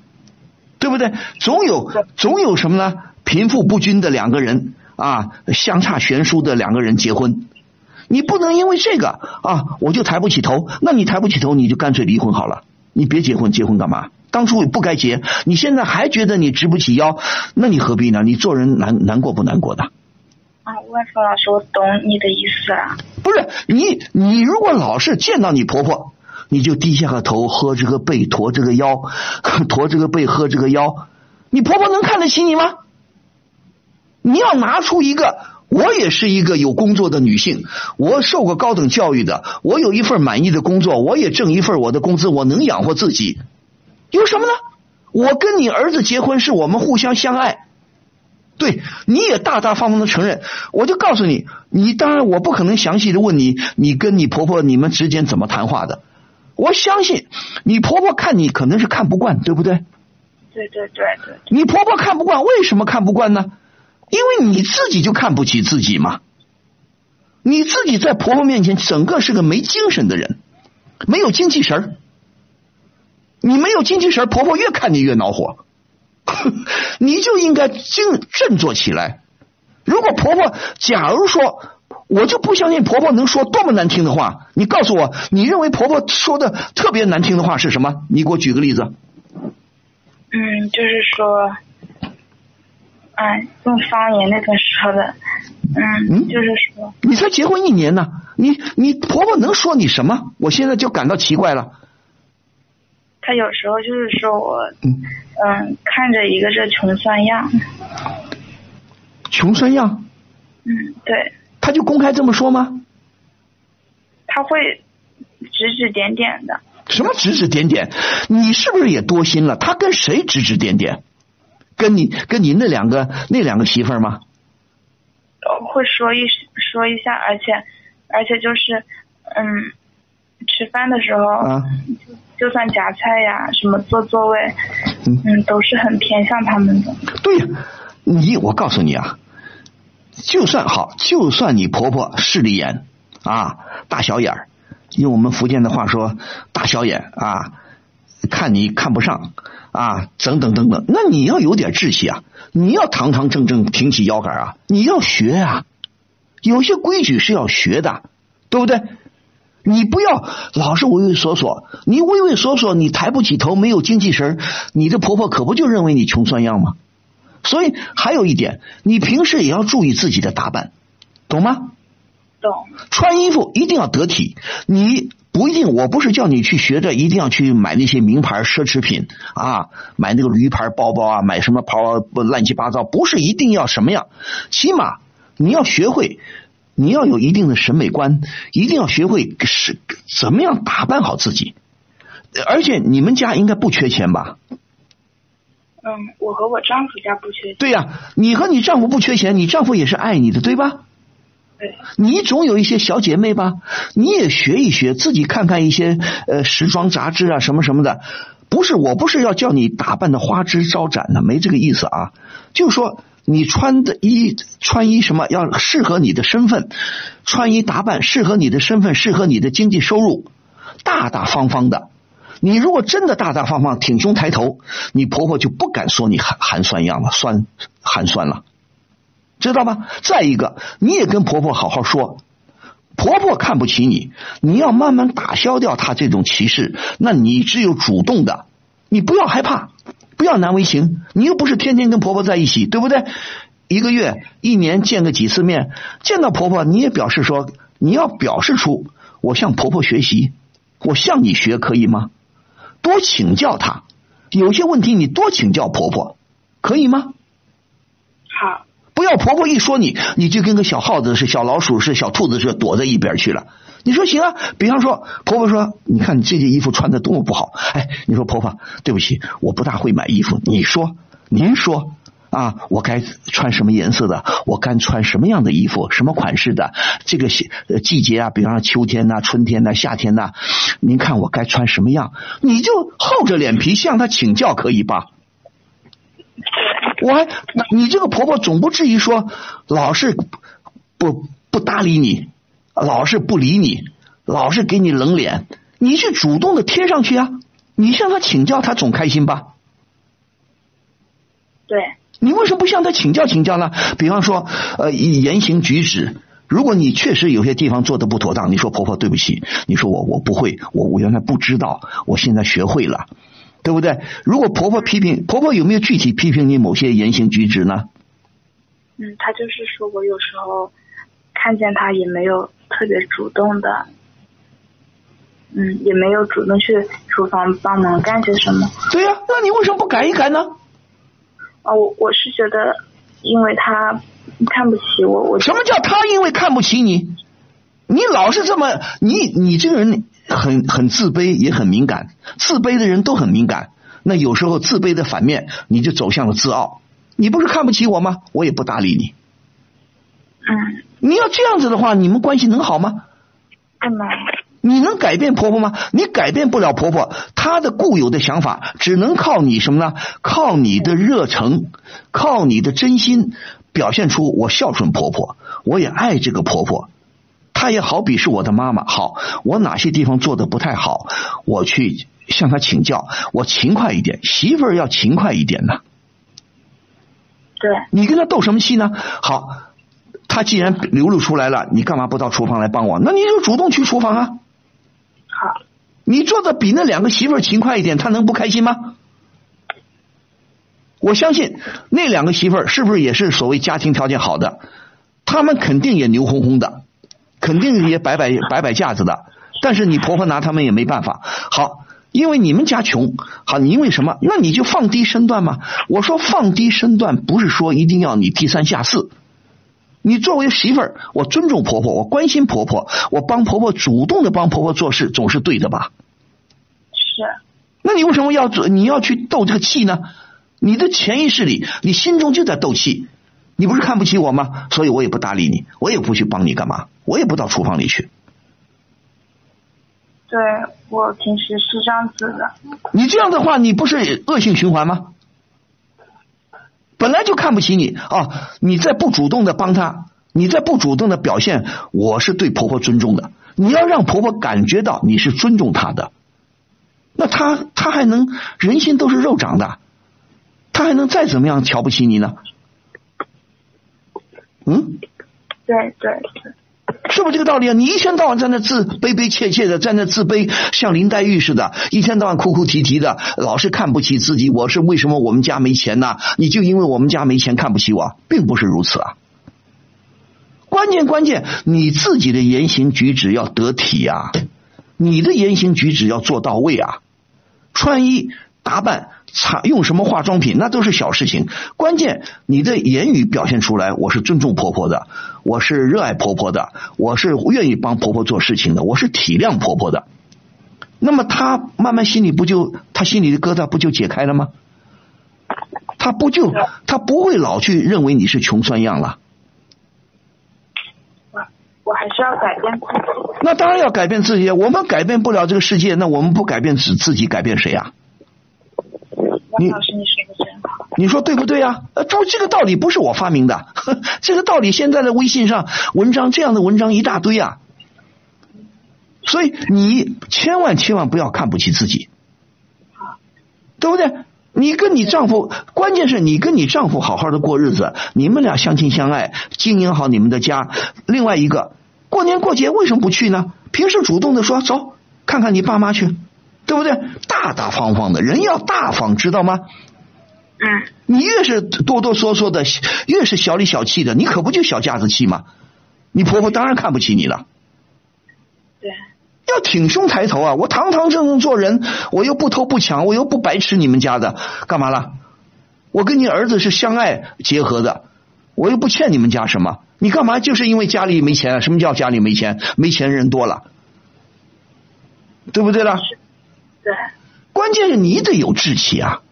对不对？总有总有什么呢？贫富不均的两个人啊，相差悬殊的两个人结婚，你不能因为这个啊，我就抬不起头。那你抬不起头，你就干脆离婚好了，你别结婚，结婚干嘛？当初也不该结，你现在还觉得你直不起腰，那你何必呢？你做人难难过不难过的？啊，万峰老师，我懂你的意思了。不是你，你如果老是见到你婆婆，你就低下个头，喝这个背，驼这个腰，[laughs] 驼这个背，喝这个腰，你婆婆能看得起你吗？你要拿出一个，我也是一个有工作的女性，我受过高等教育的，我有一份满意的工作，我也挣一份我的工资，我能养活自己，有什么呢？我跟你儿子结婚是我们互相相爱，对，你也大大方方的承认，我就告诉你，你当然我不可能详细的问你，你跟你婆婆你们之间怎么谈话的。我相信你婆婆看你可能是看不惯，对不对？对对对对，你婆婆看不惯，为什么看不惯呢？因为你自己就看不起自己嘛。你自己在婆婆面前整个是个没精神的人，没有精气神儿。你没有精气神儿，婆婆越看你越恼火。[laughs] 你就应该精振作起来。如果婆婆，假如说，我就不相信婆婆能说多么难听的话。你告诉我，你认为婆婆说的特别难听的话是什么？你给我举个例子。嗯，就是说，哎，用方言那个说的，嗯，嗯就是说，你才结婚一年呢，你你婆婆能说你什么？我现在就感到奇怪了。她有时候就是说我，嗯嗯，看着一个这穷酸样，穷酸样，嗯，对，她就公开这么说吗？他会指指点点的，什么指指点点？你是不是也多心了？他跟谁指指点点？跟你跟你那两个那两个媳妇儿吗？呃会说一说一下，而且而且就是，嗯，吃饭的时候，啊，就算夹菜呀，什么坐座位，嗯嗯，都是很偏向他们的。对呀，你我告诉你啊，就算好，就算你婆婆势利眼啊，大小眼儿，用我们福建的话说，大小眼啊，看你看不上啊，等等等等，那你要有点志气啊，你要堂堂正正挺起腰杆啊，你要学啊，有些规矩是要学的，对不对？你不要老是畏畏缩缩，你畏畏缩缩，你抬不起头，没有精气神你的婆婆可不就认为你穷酸样吗？所以还有一点，你平时也要注意自己的打扮，懂吗？懂，穿衣服一定要得体。你不一定，我不是叫你去学着一定要去买那些名牌奢侈品啊，买那个驴牌包包啊，买什么包乱七八糟，不是一定要什么样，起码你要学会，你要有一定的审美观，一定要学会是怎么样打扮好自己。而且你们家应该不缺钱吧？嗯，我和我丈夫家不缺钱。对呀、你和你丈夫不缺钱，你丈夫也是爱你的，对吧？对，你总有一些小姐妹吧？你也学一学，自己看看一些呃时装杂志啊什么什么的，不是，我不是要叫你打扮的花枝招展的，没这个意思啊。就是说，你穿的衣穿衣什么要适合你的身份，穿衣打扮适合你的身份，适合你的经济收入，大大方方的。你如果真的大大方方、挺胸抬头，你婆婆就不敢说你寒寒酸样了，酸寒酸了，知道吗？再一个，你也跟婆婆好好说。婆婆看不起你，你要慢慢打消掉她这种歧视。那你只有主动的，你不要害怕，不要难为情。你又不是天天跟婆婆在一起，对不对？一个月、一年见个几次面，见到婆婆你也表示说，你要表示出我向婆婆学习，我向你学，可以吗？多请教她，有些问题你多请教婆婆，可以吗？好。不要婆婆一说你，你就跟个小耗子是、小老鼠是、小兔子似的躲在一边去了。你说行啊？比方说，婆婆说：“你看你这件衣服穿的多么不好。”哎，你说婆婆，对不起，我不大会买衣服。你说，您说啊，我该穿什么颜色的？我该穿什么样的衣服？什么款式的？这个季节啊，比方说秋天呐、春天呐、夏天呐，您看我该穿什么样？你就厚着脸皮向他请教，可以吧？我还，你这个婆婆总不至于说老是不不搭理你，老是不理你，老是给你冷脸，你去主动的贴上去啊！你向她请教，她总开心吧？对。你为什么不向他请教请教呢？比方说，呃，言行举止，如果你确实有些地方做的不妥当，你说婆婆对不起，你说我我不会，我我原来不知道，我现在学会了。对不对？如果婆婆批评，婆婆有没有具体批评你某些言行举止呢？嗯，她就是说我有时候看见她也没有特别主动的，嗯，也没有主动去厨房帮忙干些什么。对呀，那你为什么不改一改呢？哦，我我是觉得，因为他看不起我，我什么叫他因为看不起你？你老是这么，你你这个人。很很自卑，也很敏感。自卑的人都很敏感。那有时候自卑的反面，你就走向了自傲。你不是看不起我吗？我也不搭理你。嗯。你要这样子的话，你们关系能好吗？不能。你能改变婆婆吗？你改变不了婆婆，她的固有的想法，只能靠你什么呢？靠你的热诚，靠你的真心，表现出我孝顺婆婆，我也爱这个婆婆。她也好比是我的妈妈，好，我哪些地方做的不太好，我去向她请教，我勤快一点，媳妇儿要勤快一点呢。对，你跟她斗什么气呢？好，她既然流露出来了，你干嘛不到厨房来帮我？那你就主动去厨房啊。你做的比那两个媳妇儿勤快一点，她能不开心吗？我相信那两个媳妇儿是不是也是所谓家庭条件好的？他们肯定也牛哄哄的。肯定也摆摆 [laughs] 摆摆架子的，但是你婆婆拿他们也没办法。好，因为你们家穷，好，你因为什么？那你就放低身段嘛。我说放低身段，不是说一定要你低三下四。你作为媳妇儿，我尊重婆婆，我关心婆婆，我帮婆婆主动的帮婆婆做事，总是对的吧？是。那你为什么要做？你要去斗这个气呢？你的潜意识里，你心中就在斗气。你不是看不起我吗？所以我也不搭理你，我也不去帮你干嘛，我也不到厨房里去。对我平时是这样子的。你这样的话，你不是恶性循环吗？本来就看不起你啊！你再不主动的帮他，你再不主动的表现，我是对婆婆尊重的。你要让婆婆感觉到你是尊重她的，那她她还能人心都是肉长的，她还能再怎么样瞧不起你呢？嗯，对对对，是不是这个道理啊？你一天到晚在那自卑卑切切的，在那自卑，像林黛玉似的，一天到晚哭哭啼啼的，老是看不起自己。我是为什么我们家没钱呢？你就因为我们家没钱看不起我，并不是如此啊。关键关键，你自己的言行举止要得体呀，你的言行举止要做到位啊，穿衣打扮。擦用什么化妆品那都是小事情，关键你的言语表现出来，我是尊重婆婆的，我是热爱婆婆的，我是愿意帮婆婆做事情的，我是体谅婆婆的。那么她慢慢心里不就她心里的疙瘩不就解开了吗？她不就她不会老去认为你是穷酸样了。我我还是要改变自己。那当然要改变自己，我们改变不了这个世界，那我们不改变自自己，改变谁啊？王老师，你说的真好。你说对不对啊？呃，这这个道理不是我发明的，这个道理现在的微信上文章这样的文章一大堆啊。所以你千万千万不要看不起自己，对不对？你跟你丈夫，关键是你跟你丈夫好好的过日子，你们俩相亲相爱，经营好你们的家。另外一个，过年过节为什么不去呢？平时主动的说走，看看你爸妈去，对不对？大大方方的人要大方，知道吗？嗯，你越是哆哆嗦嗦的，越是小里小气的，你可不就小家子气吗？你婆婆当然看不起你了。对，要挺胸抬头啊！我堂堂正正做人，我又不偷不抢，我又不白吃你们家的，干嘛了？我跟你儿子是相爱结合的，我又不欠你们家什么，你干嘛？就是因为家里没钱？什么叫家里没钱？没钱人多了，对不对了？对，关键是你得有志气啊！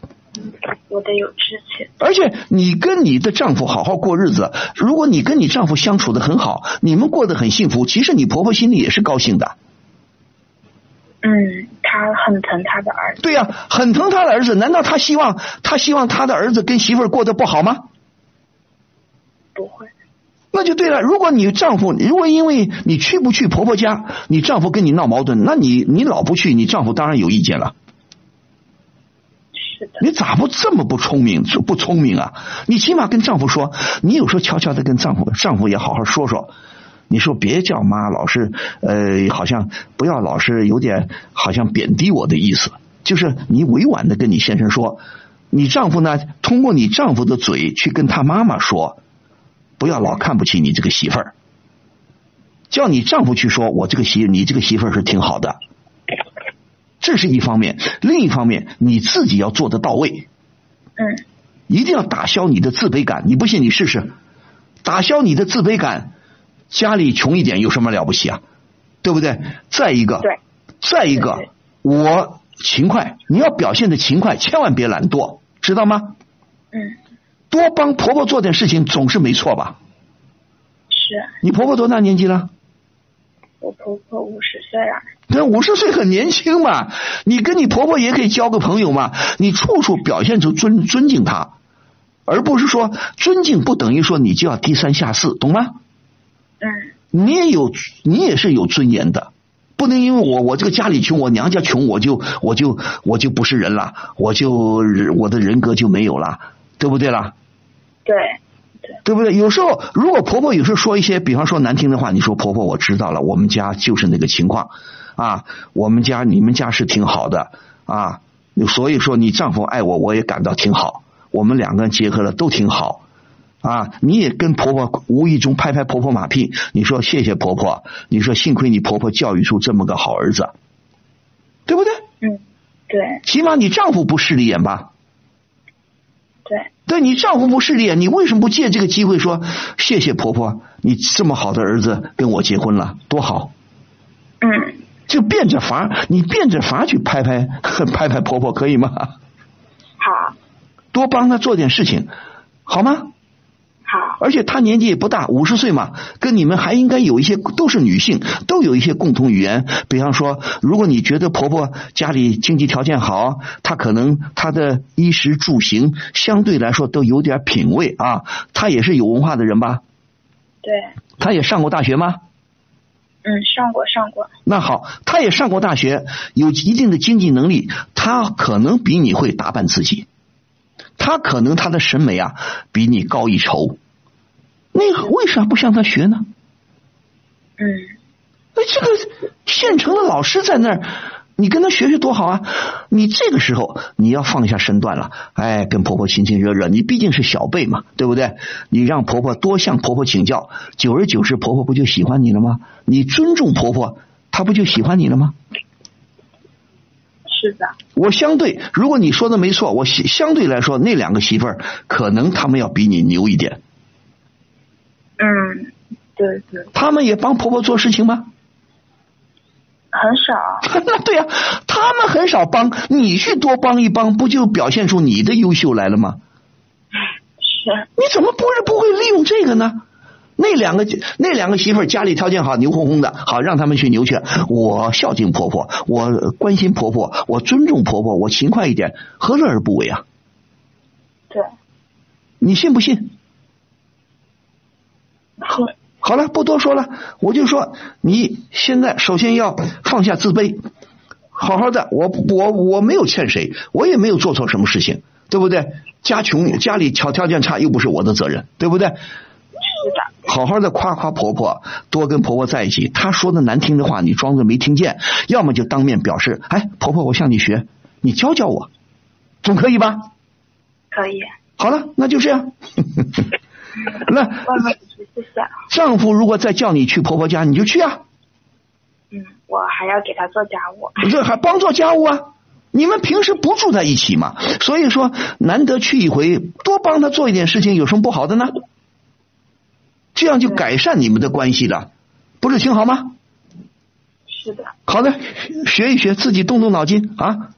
我得有志气。而且你跟你的丈夫好好过日子，如果你跟你丈夫相处的很好，你们过得很幸福，其实你婆婆心里也是高兴的。嗯，她很疼她的儿子。对呀、很疼她的儿子，难道她希望她希望她的儿子跟媳妇儿过得不好吗？不会。那就对了。如果你丈夫，如果因为你去不去婆婆家，你丈夫跟你闹矛盾，那你你老不去，你丈夫当然有意见了。你咋不这么不聪明？不聪明啊！你起码跟丈夫说，你有时候悄悄的跟丈夫，丈夫也好好说说。你说别叫妈，老是呃，好像不要老是有点好像贬低我的意思，就是你委婉的跟你先生说，你丈夫呢，通过你丈夫的嘴去跟他妈妈说，不要老看不起你这个媳妇儿，叫你丈夫去说，我这个媳你这个媳妇儿是挺好的，这是一方面，另一方面你自己要做得到位，嗯，一定要打消你的自卑感。你不信你试试，打消你的自卑感。家里穷一点有什么了不起啊？对不对？再一个，对，再一个我勤快，你要表现的勤快，千万别懒惰，知道吗？嗯，多帮婆婆做点事情总是没错吧？是你婆婆多大年纪了？我婆婆五十岁了。那五十岁很年轻嘛，你跟你婆婆也可以交个朋友嘛，你处处表现出尊尊敬她，而不是说尊敬不等于说你就要低三下四，懂吗？嗯，你也有，你也是有尊严的，不能因为我我这个家里穷，我娘家穷，我就我就我就不是人了，我就我的人格就没有了，对不对啦？对，对不对？有时候如果婆婆有时候说一些，比方说难听的话，你说婆婆我知道了，我们家就是那个情况啊，我们家你们家是挺好的啊，所以说你丈夫爱我，我也感到挺好，我们两个人结合了都挺好。啊，你也跟婆婆无意中拍拍婆婆马屁，你说谢谢婆婆，你说幸亏你婆婆教育出这么个好儿子，对不对？嗯，对起码你丈夫不势利眼吧？对，但你丈夫不势利啊，你为什么不借这个机会说谢谢婆婆，你这么好的儿子跟我结婚了，多好？嗯，就变着法，你变着法去拍拍 [laughs] 拍拍婆婆可以吗？好，多帮她做点事情，好吗？好，而且她年纪也不大，五十岁嘛，跟你们还应该有一些都是女性，都有一些共同语言。比方说，如果你觉得婆婆家里经济条件好，她可能她的衣食住行相对来说都有点品位啊，她也是有文化的人吧？对，她也上过大学吗？嗯，上过上过，那好，她也上过大学，有一定的经济能力，她可能比你会打扮自己，她可能她的审美啊比你高一筹。那为啥不向他学呢？嗯，那，这个现成的老师在那儿，你跟他学学多好啊！你这个时候你要放下身段了，哎，跟婆婆亲亲热热，你毕竟是小辈嘛，对不对？你让婆婆多向婆婆请教，久而久之，婆婆不就喜欢你了吗？你尊重婆婆，她不就喜欢你了吗？是的，我相对，如果你说的没错，我相相对来说，那两个媳妇儿可能他们要比你牛一点，嗯，对对，他们也帮婆婆做事情吗？很少，[laughs] 那对呀、他们很少帮，你去多帮一帮，不就表现出你的优秀来了吗？是，你怎么不是不会利用这个呢？那两个那两个媳妇儿家里条件好，牛哄哄的，好让他们去牛去。我孝敬婆婆，我关心婆婆，我尊重婆婆，我勤快一点，何乐而不为啊？对，你信不信？信好了，不多说了，我就说你现在首先要放下自卑，好好的。我我我没有欠谁，我也没有做错什么事情，对不对？家穷家里条条件差又不是我的责任，对不对？是的，好好的夸夸婆婆，多跟婆婆在一起。她说的难听的话，你装作没听见，要么就当面表示，哎，婆婆，我向你学，你教教我，总可以吧？可以。好了，那就这样。[laughs] [laughs] 那。丈夫如果再叫你去婆婆家，你就去啊，嗯，我还要给他做家务。这还帮做家务啊。你们平时不住在一起嘛，所以说难得去一回，多帮他做一点事情，有什么不好的呢？这样就改善你们的关系了，不是挺好吗？是的，好的，学一学，自己动动脑筋啊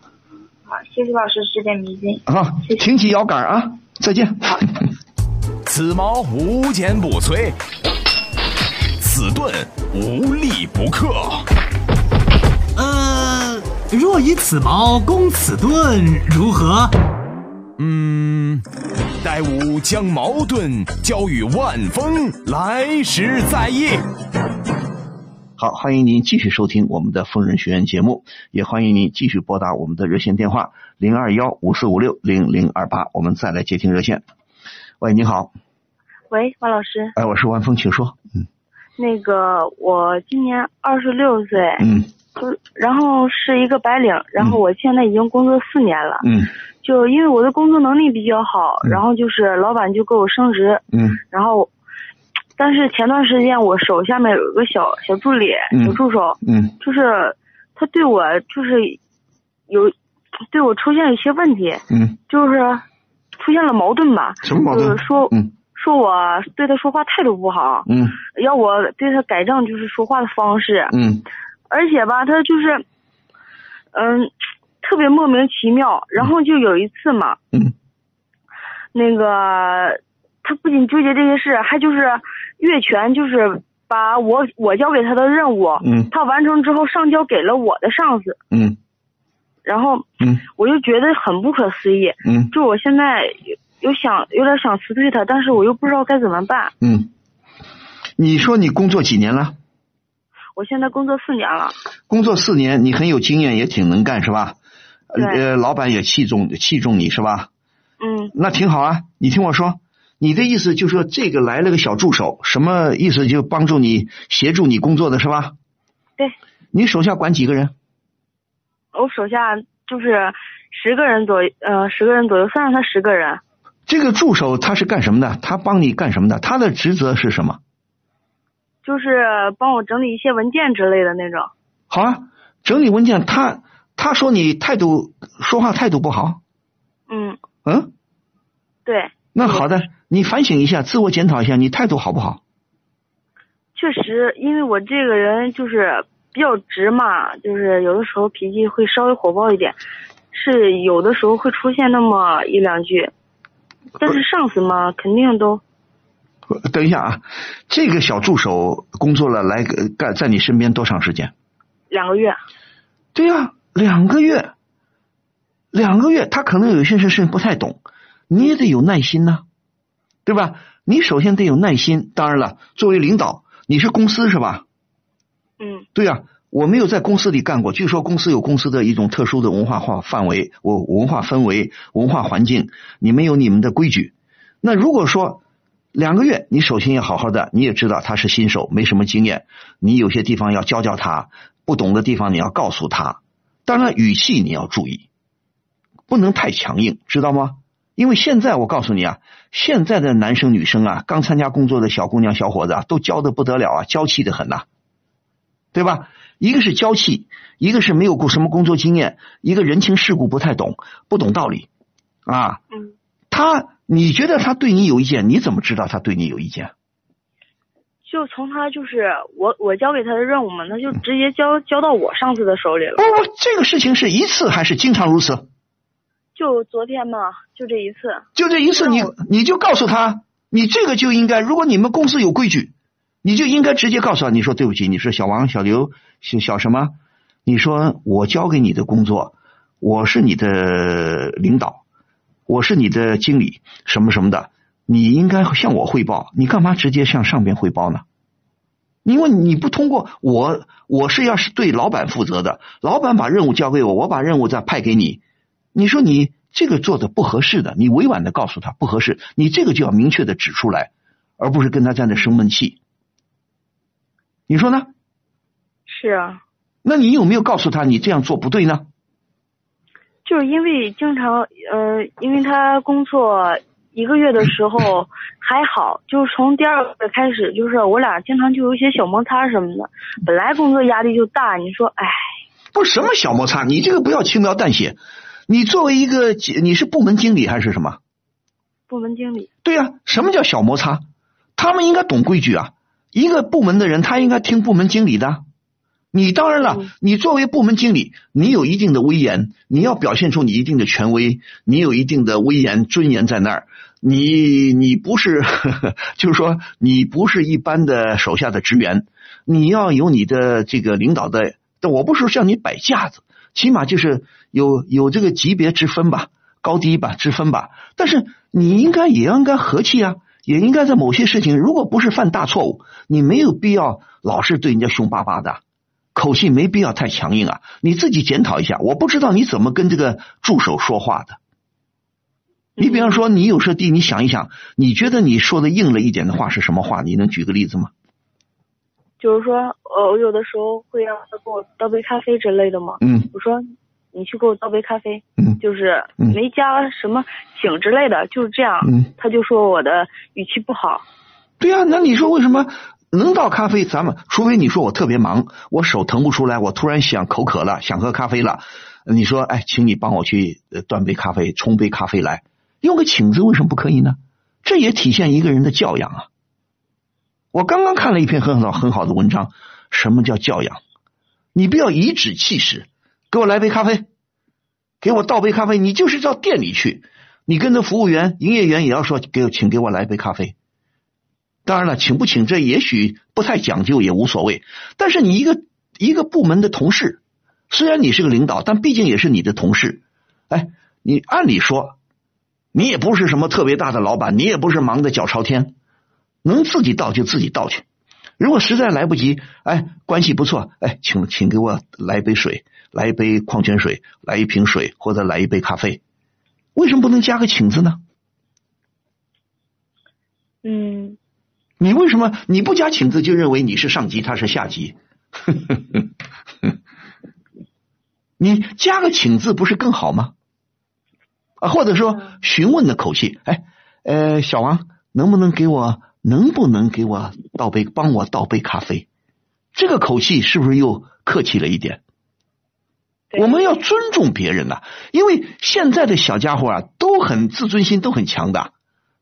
好，谢谢老师指点迷津。啊，挺起腰杆啊！再见。此矛无坚不摧，此盾无力不克。呃，若以此矛攻此盾，如何？嗯，待吾将矛盾交与万峰，来时再议。好，欢迎您继续收听我们的疯人学院节目，也欢迎您继续拨打我们的热线电话零二幺五四五六零零二八，我们再来接听热线。喂，你好，喂，王老师，哎，我是万峰，请说。嗯。那个我今年二十六岁，嗯。就然后是一个白领，然后我现在已经工作四年了，嗯。就因为我的工作能力比较好，嗯。然后就是老板就给我升职，嗯。然后，但是前段时间我手下面有一个小小助理、嗯小助手，嗯。就是他对我就是有对我出现一些问题，嗯，就是出现了矛盾吧，什么矛盾？就是说、嗯。说我对他说话态度不好，嗯。要我对他改正就是说话的方式，嗯。而且吧，他就是，嗯，特别莫名其妙。然后就有一次嘛，嗯。那个他不仅纠结这些事，还就是越权，就是把我我交给他的任务，嗯。他完成之后上交给了我的上司，嗯然后嗯我就觉得很不可思议。嗯就我现在有有想有点想辞退他，但是我又不知道该怎么办。嗯，你说你工作几年了？我现在工作四年了，工作四年，你很有经验，也挺能干，是吧？对呃，老板也器重器重你是吧？嗯，那挺好啊。你听我说，你的意思就是说这个来了个小助手，什么意思？就帮助你协助你工作的是吧？对。你手下管几个人？我手下就是十个人左右，呃，十个人左右，算上他十个人。这个助手他是干什么的？他帮你干什么的？他的职责是什么？就是帮我整理一些文件之类的那种。好啊，整理文件。他他说你态度说话态度不好，嗯，嗯，对，那好的，你反省一下，自我检讨一下，你态度好不好？确实，因为我这个人就是比较直嘛，就是有的时候脾气会稍微火爆一点，是有的时候会出现那么一两句，但是上司嘛，肯定都等一下啊，这个小助手工作了来呃干在你身边多长时间？两个月。对呀、两个月，两个月，他可能有些事情不太懂，你也得有耐心呐、对吧？你首先得有耐心。当然了，作为领导，你是公司是吧？嗯对呀、我没有在公司里干过。据说公司有公司的一种特殊的文化化范围、我文化氛围、文化环境，你们有你们的规矩。那如果说两个月，你首先要好好的，你也知道他是新手，没什么经验，你有些地方要教教他，不懂的地方你要告诉他。当然，语气你要注意，不能太强硬，知道吗？因为现在我告诉你啊，现在的男生女生啊，刚参加工作的小姑娘小伙子啊，都娇的不得了啊，娇气的很呐、对吧？一个是娇气，一个是没有过什么工作经验，一个人情世故不太懂，不懂道理啊。嗯，他，你觉得他对你有意见，你怎么知道他对你有意见？就从他就是我我交给他的任务嘛，他就直接交交到我上司的手里了。不不，这个事情是一次还是经常如此？就昨天嘛，就这一次。就这一次你，你就告诉他，你这个就应该，如果你们公司有规矩，你就应该直接告诉他，你说对不起，你说小王、小刘、小小什么，你说我交给你的工作，我是你的领导，我是你的经理，什么什么的，你应该向我汇报，你干嘛直接向上边汇报呢？因为你不通过我，我是要是对老板负责的，老板把任务交给我，我把任务再派给你，你说你这个做的不合适的，你委婉的告诉他不合适，你这个就要明确的指出来，而不是跟他在那生闷气。你说呢？是啊，那你有没有告诉他你这样做不对呢？就是因为经常呃，因为他工作一个月的时候 [laughs] 还好，就是从第二个月开始，就是我俩经常就有一些小摩擦什么的。本来工作压力就大，你说，哎，不什么小摩擦，你这个不要轻描淡写。你作为一个你是部门经理还是什么？部门经理。对呀、什么叫小摩擦？他们应该懂规矩啊。一个部门的人，他应该听部门经理的。你当然了，嗯你作为部门经理，你有一定的威严，你要表现出你一定的权威，你有一定的威严尊严在那儿。你你不是，[laughs] 就是说你不是一般的手下的职员，你要有你的这个领导的。但我不是说向你摆架子，起码就是有有这个级别之分吧，高低吧之分吧。但是你应该也应该和气啊，也应该在某些事情，如果不是犯大错误，你没有必要老是对人家凶巴巴的，口气没必要太强硬啊。你自己检讨一下，我不知道你怎么跟这个助手说话的。你比方说，你有时地，你想一想，你觉得你说的硬了一点的话是什么话？你能举个例子吗？就是说，呃，我有的时候会让他给我倒杯咖啡之类的嘛。嗯我说，你去给我倒杯咖啡，嗯就是嗯没加什么请之类的，就是这样。嗯，他就说我的语气不好。对呀、那你说为什么能倒咖啡？咱们除非你说我特别忙，我手腾不出来，我突然想口渴了，想喝咖啡了，你说哎，请你帮我去呃端杯咖啡，冲杯咖啡来，用个请字为什么不可以呢？这也体现一个人的教养啊。我刚刚看了一篇很好很好的文章，什么叫教养？你不要颐指气使，给我来杯咖啡，给我倒杯咖啡。你就是到店里去，你跟着服务员、营业员也要说给我请给我来杯咖啡。当然了，请不请这也许不太讲究，也无所谓。但是你一个一个部门的同事，虽然你是个领导，但毕竟也是你的同事。哎，你按理说，你也不是什么特别大的老板，你也不是忙得脚朝天，能自己倒就自己倒去。如果实在来不及，哎，关系不错，哎，请请给我来杯水，来一杯矿泉水，来一瓶水，或者来一杯咖啡。为什么不能加个请字呢？嗯，你为什么你不加请字就认为你是上级，他是下级？[laughs] 你加个请字不是更好吗？啊，或者说询问的口气，哎，呃，小王，能不能给我，能不能给我倒杯，帮我倒杯咖啡？这个口气是不是又客气了一点？对我们要尊重别人呐、因为现在的小家伙啊，都很自尊心都很强的，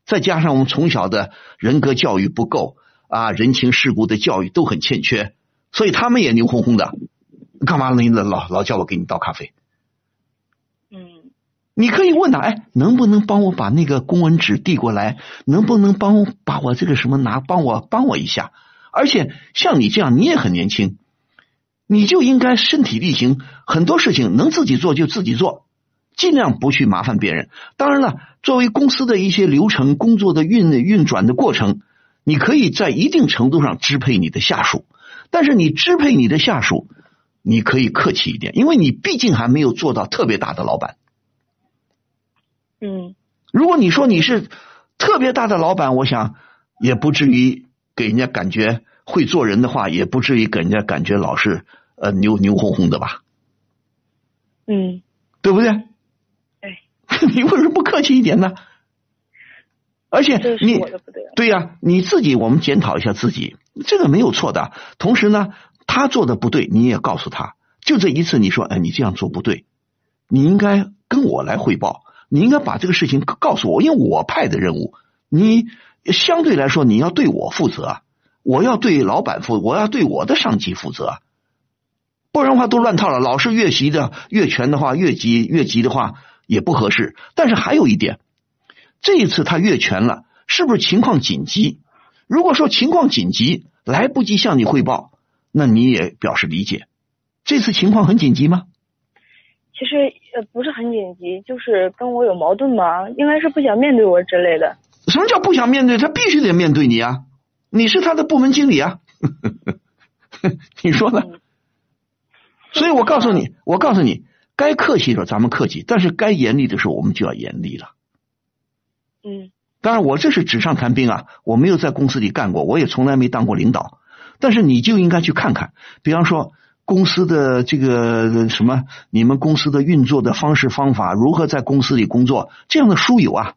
再加上我们从小的人格教育不够啊，人情世故的教育都很欠缺，所以他们也牛哄哄的。干嘛呢？老老老叫我给你倒咖啡？嗯，你可以问他，哎，能不能帮我把那个公文纸递过来？能不能帮我把我这个什么拿，帮我帮我一下？而且像你这样，你也很年轻，你就应该身体力行，很多事情能自己做就自己做，尽量不去麻烦别人。当然了，作为公司的一些流程、工作的运运转的过程，你可以在一定程度上支配你的下属，但是你支配你的下属，你可以客气一点，因为你毕竟还没有做到特别大的老板。嗯，如果你说你是特别大的老板，我想也不至于给人家感觉会做人的话，也不至于给人家感觉老是呃牛牛哄哄的吧，嗯，对不对？对，[laughs] 你为什么不客气一点呢？而且你对。对呀、你自己我们检讨一下自己，这个没有错的。同时呢，他做的不对，你也告诉他，就这一次，你说，哎，你这样做不对，你应该跟我来汇报，你应该把这个事情告诉我，因为我派的任务，你相对来说你要对我负责啊，我要对老板负，我要对我的上级负责啊，不然的话都乱套了。老是越级的越权的话，越级越级的话也不合适。但是还有一点，这一次他越权了，是不是情况紧急？如果说情况紧急，来不及向你汇报，那你也表示理解。这次情况很紧急吗？其实呃不是很紧急，就是跟我有矛盾嘛，应该是不想面对我之类的。什么叫不想面对？他必须得面对你啊！你是他的部门经理啊，[laughs] 你说呢？所以我告诉你，我告诉你，该客气的时候咱们客气，但是该严厉的时候我们就要严厉了。嗯当然，我这是纸上谈兵啊，我没有在公司里干过，我也从来没当过领导。但是你就应该去看看，比方说公司的这个什么，你们公司的运作的方式方法，如何在公司里工作，这样的书有啊。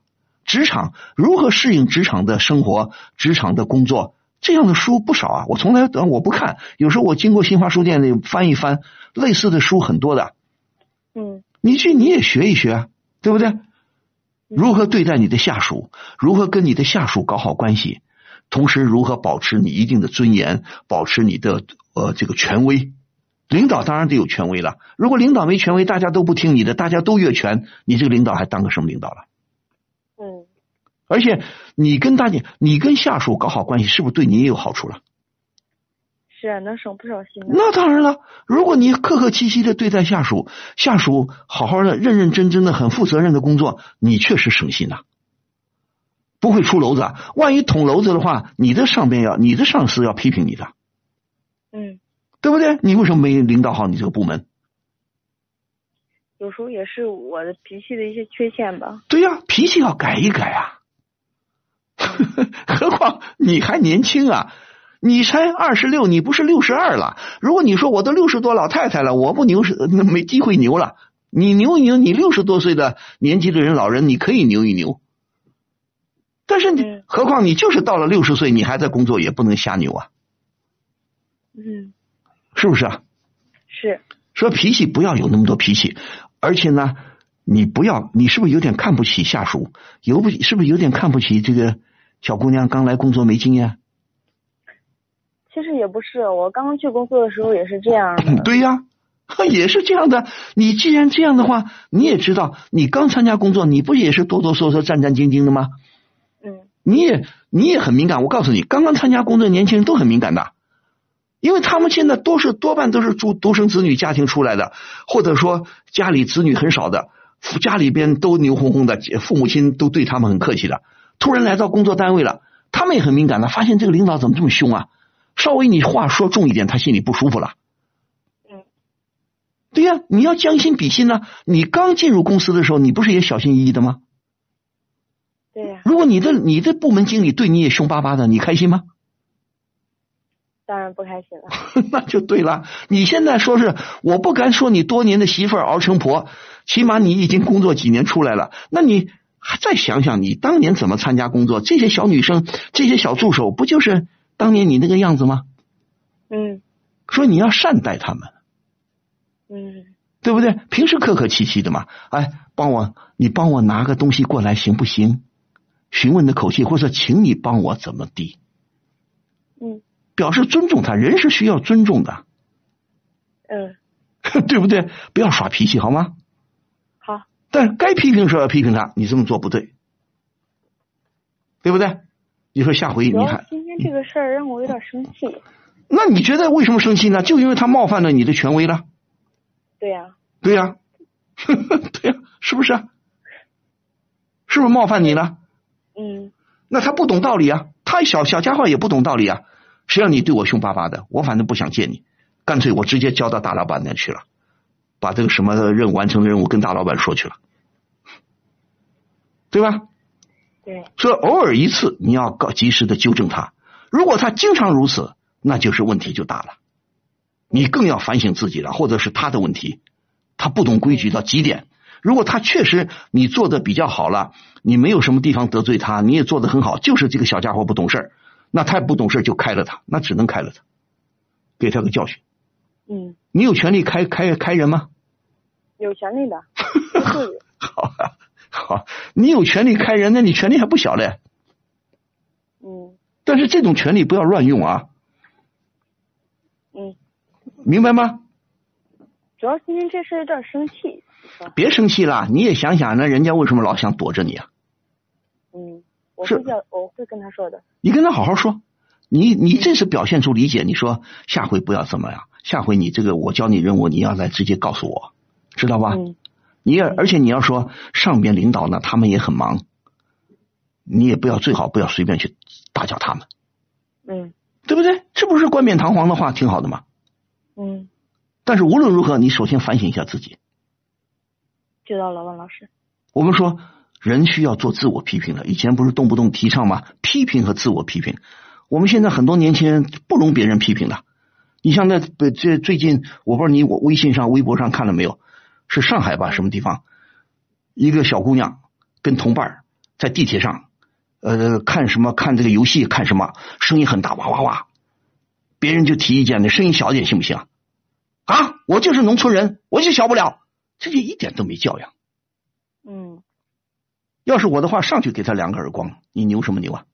职场如何适应职场的生活、职场的工作，这样的书不少啊。我从来呃我不看，有时候我经过新华书店里翻一翻，类似的书很多的。嗯你去你也学一学啊，对不对？如何对待你的下属，如何跟你的下属搞好关系，同时如何保持你一定的尊严，保持你的呃这个权威。领导当然得有权威了，如果领导没权威，大家都不听你的，大家都越权，你这个领导还当个什么领导了？嗯而且你跟大家，你跟下属搞好关系，是不是对你也有好处了？是啊，能省不少心呢。那当然了，如果你客客气气的对待下属，下属好好的、认认真真的、很负责任的工作，你确实省心呐、不会出篓子啊。万一捅篓子的话，你的上边要、你的上司要批评你的，嗯，对不对？你为什么没领导好你这个部门？有时候也是我的脾气的一些缺陷吧。对呀、脾气要改一改啊。[laughs] 何况你还年轻啊，你才二十六，你不是六十二了。如果你说我都六十多老太太了，我不牛是那 [laughs] 没机会牛了。你牛一牛，你六十多岁的年纪的人，老人你可以牛一牛。但是你，嗯何况你就是到了六十岁，你还在工作，也不能瞎牛啊，嗯，是不是啊？是，说脾气不要有那么多脾气，而且呢，你不要，你是不是有点看不起下属？有不是不是有点看不起这个小姑娘刚来工作没经验？其实也不是，我刚刚去工作的时候也是这样的。对呀，也是这样的。你既然这样的话，你也知道，你刚参加工作，你不也是哆哆嗦嗦、战战兢兢的吗？嗯你也你也很敏感。我告诉你，刚刚参加工作的年轻人都很敏感的，因为他们现在都是多半都是住独生子女家庭出来的，或者说家里子女很少的，家里边都牛哄哄的，父母亲都对他们很客气的。突然来到工作单位了，他们也很敏感的，发现这个领导怎么这么凶啊？稍微你话说重一点，他心里不舒服了。嗯，对呀、你要将心比心呢、你刚进入公司的时候，你不是也小心翼翼的吗？对呀、如果你的你的部门经理对你也凶巴巴的，你开心吗？当然不开心了。[laughs] 那就对了。你现在说是我不敢说你多年的媳妇儿熬成婆，起码你已经工作几年出来了。那你还再想想，你当年怎么参加工作？这些小女生，这些小助手，不就是当年你那个样子吗？嗯说你要善待他们，嗯对不对？平时客客气气的嘛。哎，帮我，你帮我拿个东西过来行不行？询问的口气，或者请你帮我怎么地，嗯表示尊重他。人是需要尊重的，嗯，[laughs] 对不对？不要耍脾气好吗？好，但是该批评的时候要批评他，你这么做不对，对不对？你说下回你还，今天这个事儿让我有点生气。那你觉得为什么生气呢？就因为他冒犯了你的权威了，对呀、对呀、[laughs] 对呀、是不是啊？是不是冒犯你了？嗯那他不懂道理啊，他小小家伙也不懂道理啊。谁让你对我凶巴巴的？我反正不想见你，干脆我直接交到大老板那去了，把这个什么任务完成的任务跟大老板说去了，对吧？对，所以偶尔一次你要搞及时的纠正他，如果他经常如此，那就是问题就大了。你更要反省自己了，或者是他的问题，他不懂规矩到极点。如果他确实你做的比较好了，你没有什么地方得罪他，你也做的很好，就是这个小家伙不懂事儿，那他不懂事儿就开了他，那只能开了他，给他个教训。嗯，你有权利开开开人吗？有权利的。[laughs] 好啊，好，你有权利开人，那你权利还不小嘞。嗯但是这种权利不要乱用啊，嗯，明白吗？主要今天这事有点生气。别生气啦，你也想想，那人家为什么老想躲着你啊？嗯，我会叫，我会跟他说的。你跟他好好说，你你这是表现出理解。你说下回不要这么样，下回你这个我教你任务，你要来直接告诉我，知道吧？嗯你也而且你要说上边领导呢，他们也很忙，你也不要最好不要随便去打搅他们，嗯对不对？这不是冠冕堂皇的话，挺好的吗？嗯，但是无论如何，你首先反省一下自己。知道了，万老师。我们说人需要做自我批评的，以前不是动不动提倡吗？批评和自我批评。我们现在很多年轻人不容别人批评的。你像那这最近，我不知道你我微信上、微博上看了没有？是上海吧？什么地方？一个小姑娘跟同伴在地铁上，呃，看什么？看这个游戏，看什么？声音很大，哇哇哇！别人就提意见，你声音小点行不行？啊，我就是农村人，我就小不了，这就一点都没教养。嗯要是我的话，上去给他两个耳光，你牛什么牛啊？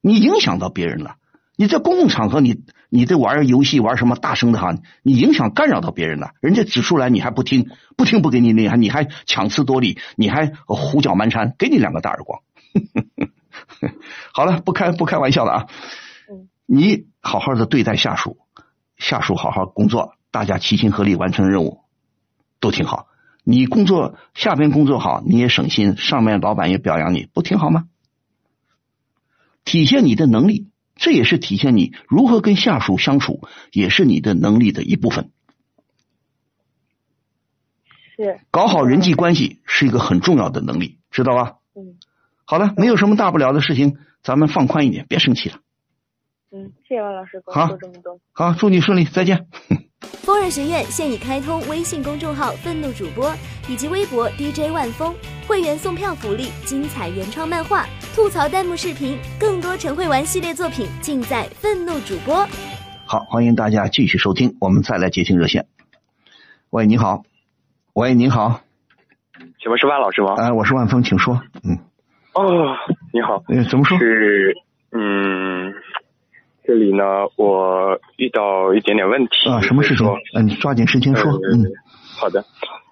你影响到别人了。你在公共场合，你你在玩游戏玩什么大声的哈，你影响干扰到别人了。人家指出来你还不听，不听不给你你还，你还强词夺理，你还胡搅蛮缠，给你两个大耳光。[laughs] [laughs] 好了，不开不开玩笑了啊！嗯你好好的对待下属，下属好好工作，大家齐心合力完成任务，都挺好。你工作下边工作好，你也省心，上面老板也表扬你，不挺好吗？体现你的能力，这也是体现你如何跟下属相处，也是你的能力的一部分。是搞好人际关系是一个很重要的能力，知道吧？嗯好了，没有什么大不了的事情，咱们放宽一点，别生气了。嗯，谢谢万老师跟好说这么多。好，祝你顺利，再见。[laughs] 风儿学院现已开通微信公众号“愤怒主播”以及微博 DJ 万峰，会员送票福利、精彩原创漫画、吐槽弹幕视频，更多陈慧玩系列作品尽在愤怒主播。好，欢迎大家继续收听，我们再来接听热线。喂，你好。喂，你好。请问是万老师吗？哎、我是万峰，请说。嗯，哦，你好，嗯，怎么说？是嗯，这里呢，我遇到一点点问题啊，什么事说？嗯、你抓紧时间说。呃嗯好的，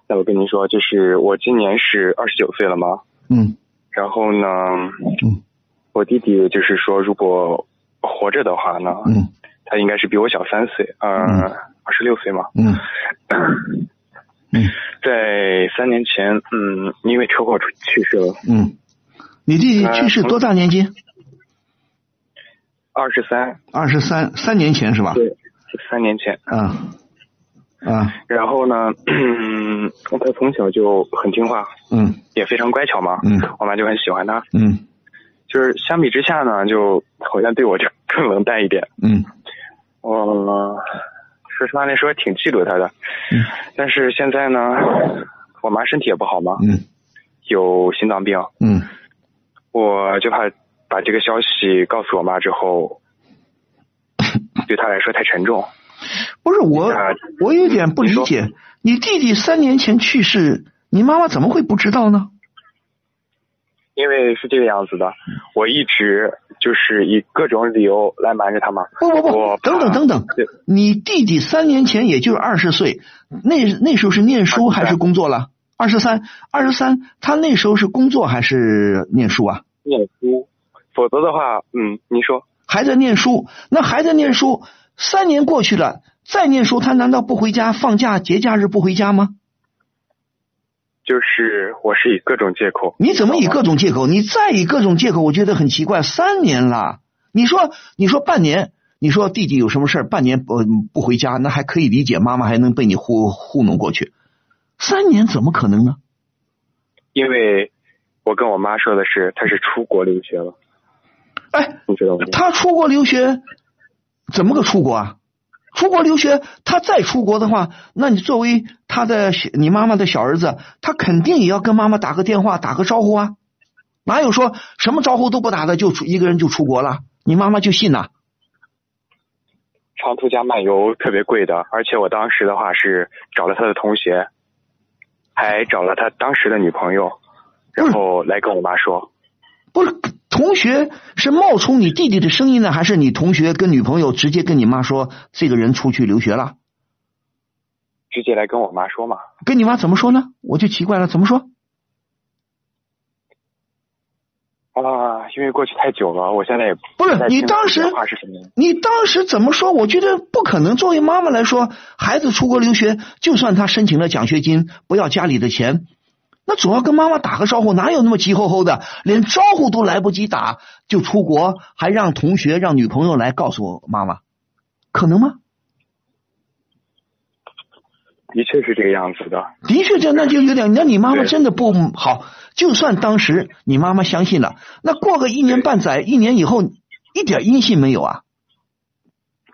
那我跟您说，就是我今年是二十九岁了嘛，嗯然后呢，嗯我弟弟就是说，如果活着的话呢，嗯他应该是比我小三岁，呃，嗯二十六岁嘛。[clears throat] 嗯嗯在三年前，嗯，因为车祸出去世了，嗯，你弟弟去世多大年纪？二十三，二十三，三年前是吧？对，三年前。啊啊。然后呢，嗯，他从小就很听话，嗯。也非常乖巧嘛，嗯。我妈就很喜欢他。嗯。就是相比之下呢，就好像对我就更冷淡一点。嗯。我说实话那时候挺嫉妒他的，嗯。但是现在呢，我妈身体也不好嘛，嗯。有心脏病，嗯我就怕把这个消息告诉我妈之后，[laughs] 对她来说太沉重。不是我啊，我有点不理解，你弟弟三年前去世，你妈妈怎么会不知道呢？因为是这个样子的，我一直就是以各种理由来瞒着他嘛。不不不，等等等等，你弟弟三年前也就是二十岁，那那时候是念书还是工作了？二十三，二十三，他那时候是工作还是念书啊？念书，否则的话，嗯，您说，还在念书，那还在念书，三年过去了，再念书，他难道不回家放假节假日不回家吗？就是我是以各种借口，你怎么以各种借口？你再以各种借口，我觉得很奇怪。三年了，你说你说半年，你说弟弟有什么事儿半年不不回家，那还可以理解，妈妈还能被你糊糊弄过去。三年怎么可能呢？因为我跟我妈说的是她是出国留学了，哎，你知道吗？他出国留学，怎么个出国啊？出国留学，他再出国的话，那你作为他的你妈妈的小儿子，他肯定也要跟妈妈打个电话，打个招呼啊。哪有说什么招呼都不打的就出一个人就出国了？你妈妈就信呐？长途加漫游特别贵的，而且我当时的话是找了他的同学，还找了他当时的女朋友，然后来跟我妈说，不是同学是冒充你弟弟的声音呢，还是你同学跟女朋友直接跟你妈说这个人出去留学了？直接来跟我妈说嘛。跟你妈怎么说呢？我就奇怪了，怎么说？啊，因为过去太久了，我现在也不是你当时是什么。你当时怎么说？我觉得不可能。作为妈妈来说，孩子出国留学，就算他申请了奖学金，不要家里的钱，那总要跟妈妈打个招呼，哪有那么急吼吼的，连招呼都来不及打就出国，还让同学、让女朋友来告诉我妈妈，可能吗？的确是这个样子的。的确，这那就有点，那你妈妈真的不好。就算当时你妈妈相信了，那过个一年半载、一年以后，一点音信没有啊？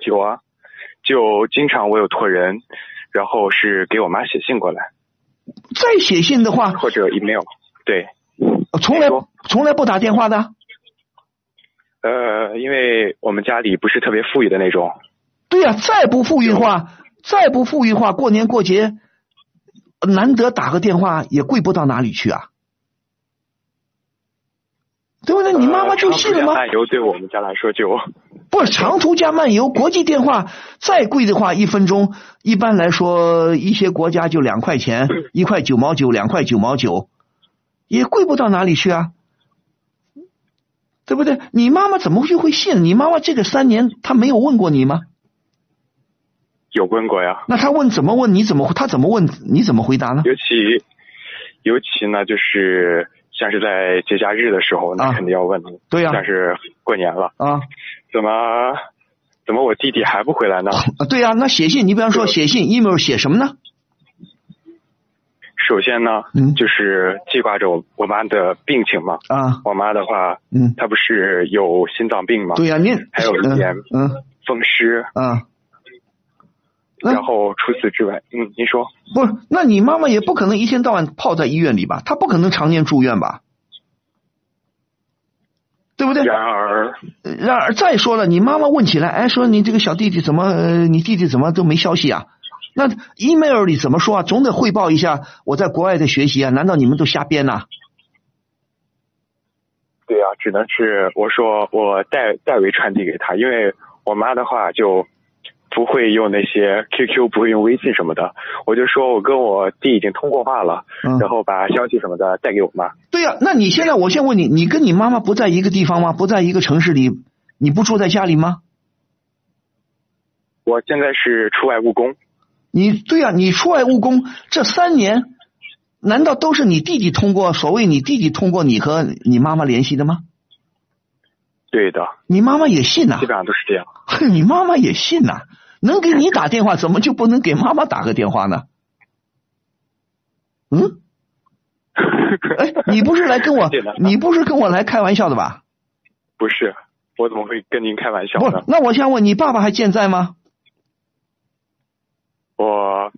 有啊，就经常我有托人，然后是给我妈写信过来，再写信的话，或者 email。对，从来从来不打电话的。呃，因为我们家里不是特别富裕的那种，对呀、再不富裕化，再不富裕化，过年过节难得打个电话也贵不到哪里去啊，对不对？你妈妈就信了吗？漫游对我们家来说就 [laughs] 不是长途加漫游，国际电话再贵的话，一分钟一般来说一些国家就两块钱，[coughs] 一块九毛九，两块九毛九，也贵不到哪里去啊，对不对？你妈妈怎么就会信？你妈妈这个三年她没有问过你吗？有问过呀。那他问怎么问？你怎么他怎么问？你怎么回答呢？尤其尤其呢，就是像是在节假日的时候，那啊肯定要问的。对呀像是过年了，啊怎么怎么我弟弟还不回来呢？[laughs] 啊，对呀、那写信，你比方说写信，email 写什么呢？首先呢，嗯就是记挂着我我妈的病情嘛。啊，我妈的话，嗯，她不是有心脏病吗？对呀、您还有一点嗯风湿，嗯然后除此之外，嗯，您说不是，那你妈妈也不可能一天到晚泡在医院里吧？她不可能常年住院吧？对不对？然而，然而再说了，你妈妈问起来，哎，说你这个小弟弟怎么，呃你弟弟怎么都没消息啊？那 email 里怎么说啊？总得汇报一下我在国外的学习啊？难道你们都瞎编呐、对啊，只能是我说我代代为传递给他，因为我妈的话就不会用那些 QQ，不会用微信什么的，我就说我跟我弟已经通过话了，嗯然后把消息什么的带给我妈。对呀、那你现在我先问你，你跟你妈妈不在一个地方吗？不在一个城市里？你不住在家里吗？我现在是出外务工，你对呀、你出外务工这三年，难道都是你弟弟通过所谓你弟弟通过你和你妈妈联系的吗？对的，你妈妈也信呐、基本上都是这样。你妈妈也信呐、能给你打电话，怎么就不能给妈妈打个电话呢？嗯，[laughs] 哎，你不是来跟我，你不是跟我来开玩笑的吧？不是，我怎么会跟您开玩笑呢？，不那我想问你，爸爸还健在吗？我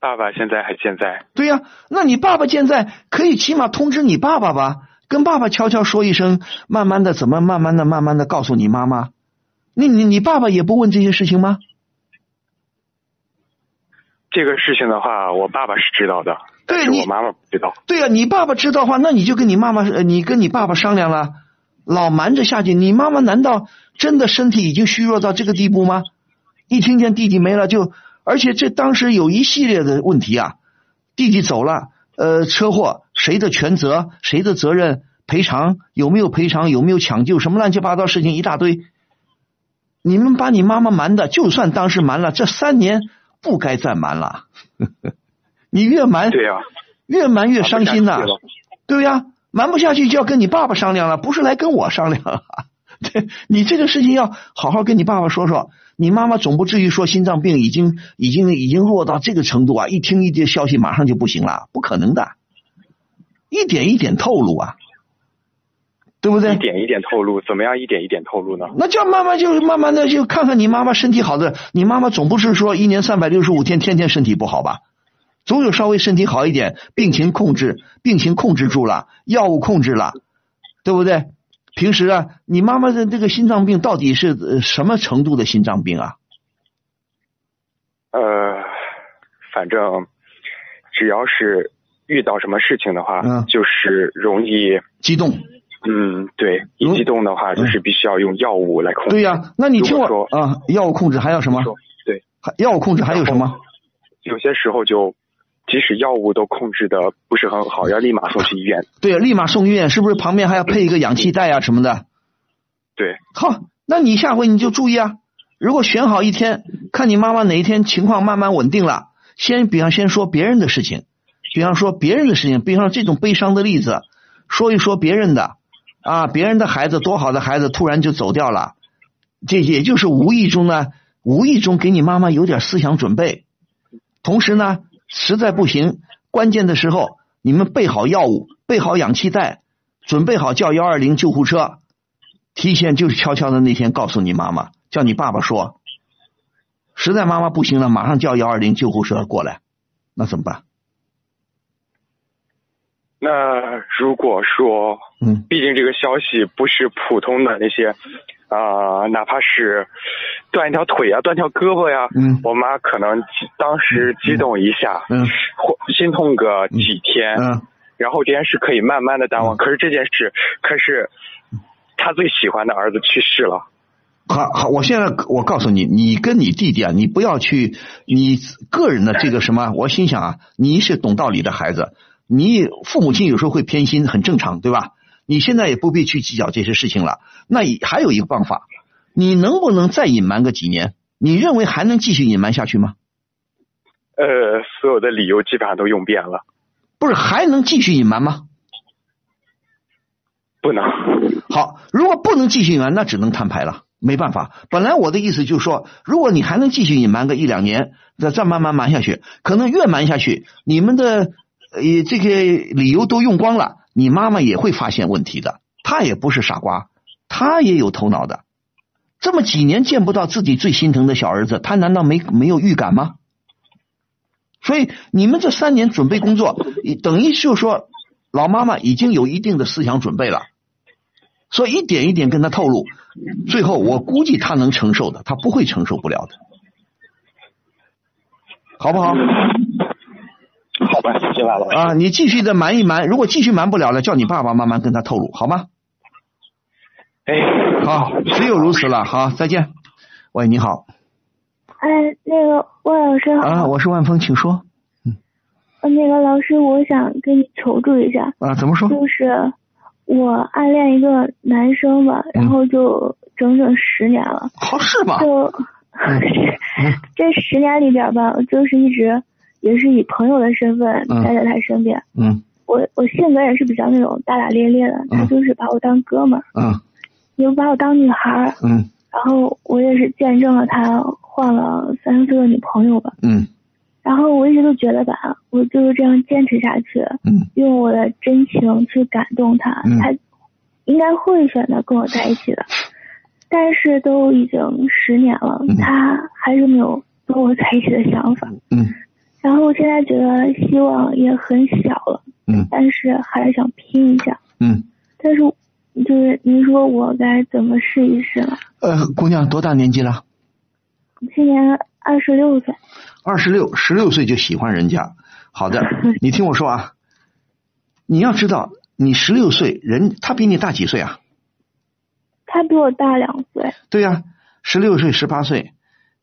爸爸现在还健在，对呀、那你爸爸健在，可以起码通知你爸爸吧，跟爸爸悄悄说一声，慢慢的怎么慢慢的慢慢的告诉你妈妈。你你你爸爸也不问这些事情吗？这个事情的话，我爸爸是知道的，但是我妈妈不知道。对呀、你爸爸知道的话，那你就跟你妈妈，呃你跟你爸爸商量了，老瞒着下去。你妈妈难道真的身体已经虚弱到这个地步吗？一听见弟弟没了就，而且这当时有一系列的问题啊，弟弟走了，呃，车祸谁的全责，谁的责任，赔偿有没有赔偿，有没有抢救，什么乱七八糟事情一大堆。你们把你妈妈瞒的，就算当时瞒了，这三年不该再瞒了。[laughs] 你越瞒，对呀、越瞒越伤心呐、对呀、瞒不下去就要跟你爸爸商量了，不是来跟我商量了。[laughs] 对你这个事情要好好跟你爸爸说说。你妈妈总不至于说心脏病已经已经已经弱到这个程度啊！一听一点消息马上就不行了，不可能的，一点一点透露啊，对不对？一点一点透露，怎么样一点一点透露呢？那就慢慢就慢慢的就看看你妈妈身体好的，你妈妈总不是说一年三百六十五天天天身体不好吧？总有稍微身体好一点，病情控制，病情控制住了，药物控制了，对不对？平时啊，你妈妈的这个心脏病到底是呃什么程度的心脏病啊？呃，反正只要是遇到什么事情的话，嗯就是容易，激动？嗯，对，一激动的话，就是必须要用药物来控制。对呀、那你听我说啊，药物控制还有什么？对，药物控制还有什么？有些时候就，即使药物都控制的不是很好，要立马送去医院。对，立马送医院，是不是旁边还要配一个氧气袋啊什么的？对，好，那你下回你就注意啊。如果选好一天，看你妈妈哪一天情况慢慢稳定了，先比方先说别人的事情，比方说别人的事情，比方说这种悲伤的例子，说一说别人的啊，别人的孩子多好的孩子突然就走掉了，这也就是无意中呢，无意中给你妈妈有点思想准备。同时呢，实在不行，关键的时候你们备好药物，备好氧气袋，准备好叫幺二零救护车，提前就是悄悄的那天告诉你妈妈，叫你爸爸说，实在妈妈不行了，马上叫幺二零救护车过来，那怎么办？那如果说，嗯，毕竟这个消息不是普通的那些，啊、哪怕是断一条腿呀、断条胳膊呀，嗯。我妈可能当时激动一下，嗯。或心痛个几天，嗯。然后这件事可以慢慢的淡忘。可是这件事，可是她最喜欢的儿子去世了。好好，我现在我告诉你，你跟你弟弟啊，你不要去你个人的这个什么，我心想啊，你是懂道理的孩子，你父母亲有时候会偏心，很正常，对吧？你现在也不必去计较这些事情了。那也还有一个办法，你能不能再隐瞒个几年？你认为还能继续隐瞒下去吗？呃，所有的理由基本上都用遍了，不是还能继续隐瞒吗？不能。好，如果不能继续隐瞒，那只能摊牌了，没办法。本来我的意思就是说，如果你还能继续隐瞒个一两年，再再慢慢瞒下去，可能越瞒下去，你们的呃这个理由都用光了，你妈妈也会发现问题的。她也不是傻瓜，她也有头脑的。这么几年见不到自己最心疼的小儿子，她难道没没有预感吗？所以你们这三年准备工作，等于就是说，老妈妈已经有一定的思想准备了。所以一点一点跟他透露，最后我估计他能承受的，他不会承受不了的，好不好？[laughs] 好吧，谢谢万老师。啊，你继续的瞒一瞒，如果继续瞒不了了，叫你爸爸慢慢跟他透露，好吗？哎，好，只有如此了，好，再见。喂，你好，哎，那个万老师好，啊，我是万峰，请说。嗯那个老师，我想跟你求助一下，啊，怎么说？就是我暗恋一个男生吧，嗯然后就整整十年了，好是吧？就 [laughs] 这十年里边吧，就是一直也是以朋友的身份嗯待在他身边。嗯我我性格也是比较那种大大咧咧的，他嗯就是把我当哥们儿，嗯也把我当女孩儿。嗯然后我也是见证了他换了三四个女朋友吧。嗯然后我一直都觉得吧，我就是这样坚持下去，嗯用我的真情去感动他，嗯他应该会选择跟我在一起的。但是都已经十年了，嗯他还是没有跟我在一起的想法。嗯然后我现在觉得希望也很小了，嗯但是还是想拼一下。嗯，但是就是您说我该怎么试一试呢？呃，姑娘多大年纪了？今年二十六岁，二十六，十六岁就喜欢人家。好的，你听我说啊，你要知道，你十六岁，人他比你大几岁啊？他比我大两岁。对呀、十六岁、十八岁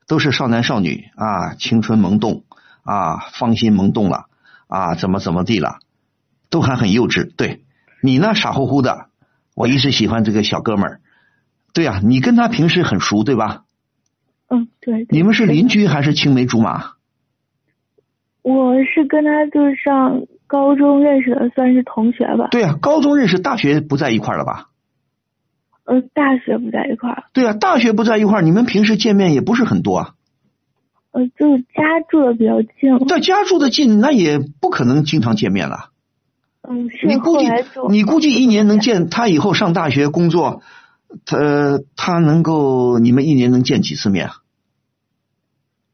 都是少男少女啊，青春萌动啊，芳心萌动了啊，怎么怎么地了，都还很幼稚。对你呢，傻乎乎的。我一直喜欢这个小哥们儿。对呀、你跟他平时很熟，对吧？嗯，对。对你们是邻居还是青梅竹马？我是跟他就是上高中认识的，算是同学吧。对呀、高中认识，大学不在一块儿了吧？呃，大学不在一块儿，对呀、大学不在一块儿，你们平时见面也不是很多啊。呃，就是家住的比较近。在家住的近，那也不可能经常见面了。嗯，是你估计你估计一年能见他以后上大学工作，他他能够你们一年能见几次面啊？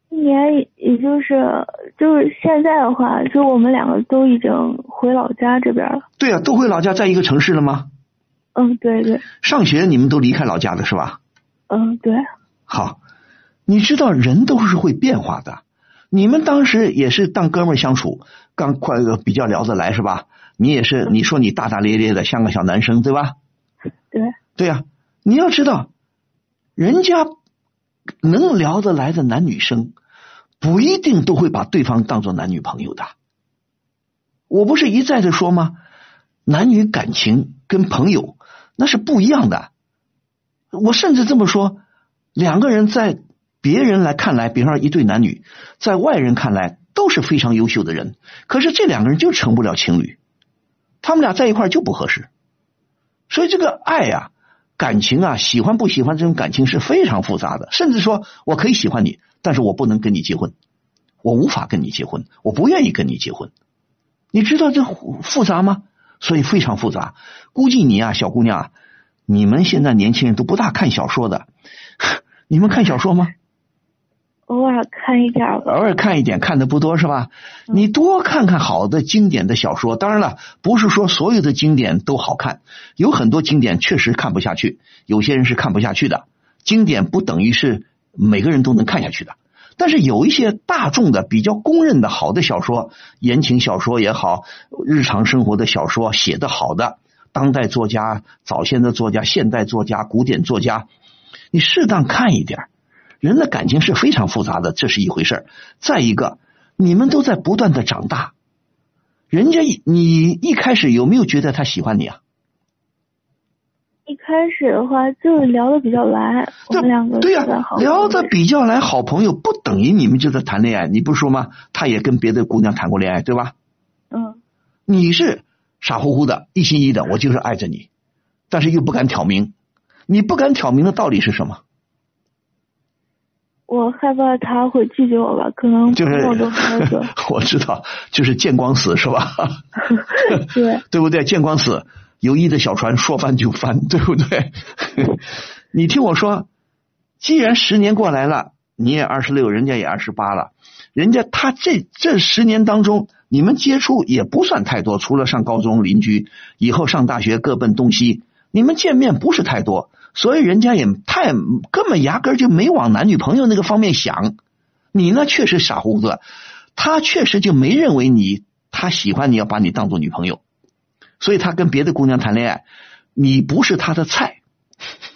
一年也也就是就是现在的话，就我们两个都已经回老家这边了。对啊，都回老家，在一个城市了吗？嗯，对对，上学你们都离开老家的是吧？嗯对，好，你知道人都是会变化的。你们当时也是当哥们儿相处，刚快比较聊得来是吧？你也是，你说你大大咧咧的，像个小男生对吧？对，对呀、你要知道，人家能聊得来的男女生，不一定都会把对方当做男女朋友的。我不是一再的说吗？男女感情跟朋友那是不一样的。我甚至这么说，两个人在别人来看来，比方说一对男女，在外人看来都是非常优秀的人，可是这两个人就成不了情侣，他们俩在一块就不合适。所以这个爱呀、感情啊，喜欢不喜欢这种感情是非常复杂的，甚至说我可以喜欢你，但是我不能跟你结婚，我无法跟你结婚，我不愿意跟你结婚。你知道这复杂吗？所以非常复杂。估计你啊，小姑娘，你们现在年轻人都不大看小说的，[laughs] 你们看小说吗？偶尔看一点儿吧。偶尔看一点，看的不多是吧？你多看看好的经典的小说。当然了，不是说所有的经典都好看，有很多经典确实看不下去，有些人是看不下去的。经典不等于是每个人都能看下去的，但是有一些大众的、比较公认的好的小说，言情小说也好，日常生活的小说写的好的，当代作家、早先的作家、现代作家、古典作家，你适当看一点儿。人的感情是非常复杂的，这是一回事儿。再一个，你们都在不断的长大，人家你一开始有没有觉得他喜欢你啊？一开始的话就聊的比较来，我们两个对呀、聊的比较来，好朋友不等于你们就在谈恋爱。你不是说吗？他也跟别的姑娘谈过恋爱，对吧？嗯，你是傻乎乎的，一心一意的，我就是爱着你，但是又不敢挑明。你不敢挑明的道理是什么？我害怕他会拒绝我吧，可能就是那个，[laughs] 我知道，就是见光死是吧？[laughs] 对，[laughs] 对不对？见光死，友谊的小船说翻就翻，对不对？你听我说，既然十年过来了，你也二十六，人家也二十八了，人家他这这十年当中，你们接触也不算太多，除了上高中邻居，以后上大学各奔东西，你们见面不是太多，所以人家也太根本压根儿就没往男女朋友那个方面想。你呢，确实傻乎乎的，他确实就没认为你他喜欢你要把你当做女朋友。所以他跟别的姑娘谈恋爱，你不是他的菜，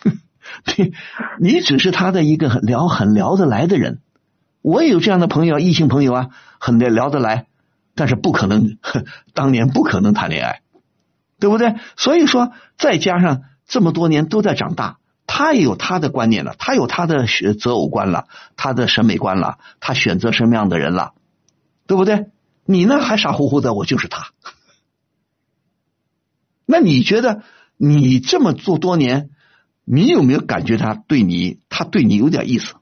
[laughs] 你你只是他的一个很聊很聊得来的人。我也有这样的朋友，异性朋友啊，很聊聊得来，但是不可能，[laughs] 当年不可能谈恋爱，对不对？所以说，再加上这么多年都在长大，他也有他的观念了，他有他的选择偶观了，他的审美观了，他选择什么样的人了，对不对？你呢，还傻乎乎的，我就是他。[laughs] 那你觉得你这么做多年，你有没有感觉他对你，他对你有点意思？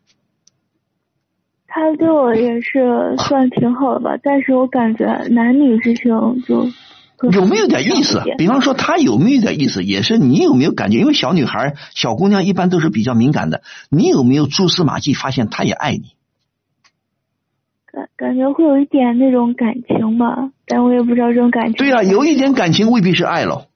他对我也是算挺好的吧，但是我感觉男女之情就有没有点意思比方说他有没有点意思，也是你有没有感觉？因为小女孩、小姑娘一般都是比较敏感的，你有没有蛛丝马迹发现她也爱你？感感觉会有一点那种感情吧，但我也不知道这种感情。对呀、有一点感情未必是爱喽，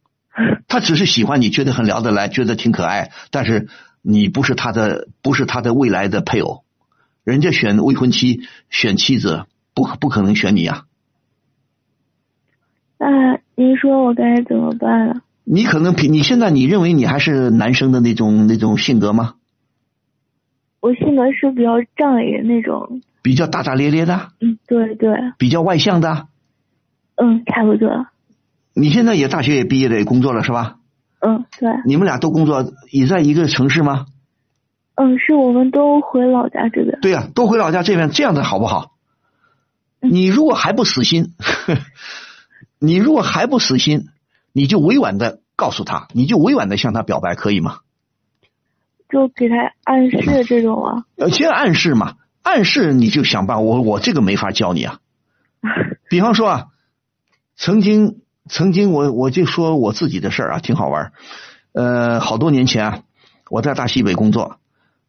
[laughs] 他只是喜欢你，觉得很聊得来，觉得挺可爱，但是你不是他的，不是他的未来的配偶。人家选未婚妻、选妻子，不不可能选你呀、那您说我该怎么办啊？你可能比你现在你认为你还是男生的那种那种性格吗？我性格是比较仗义的那种，比较大大咧咧的，嗯，对对，比较外向的。嗯，差不多，你现在也大学也毕业了，也工作了是吧？嗯，对，你们俩都工作，也在一个城市吗？嗯，是我们都回老家这边，对呀、都回老家这边，这样的好不好？你如果还不死心，[laughs] 你如果还不死心，你就委婉的告诉他，你就委婉的向他表白，可以吗？就给他暗示这种啊。呃，先暗示嘛，暗示你就想办法，我我这个没法教你啊。[laughs] 比方说啊，曾经曾经我我就说我自己的事儿啊，挺好玩儿。呃，好多年前啊，我在大西北工作，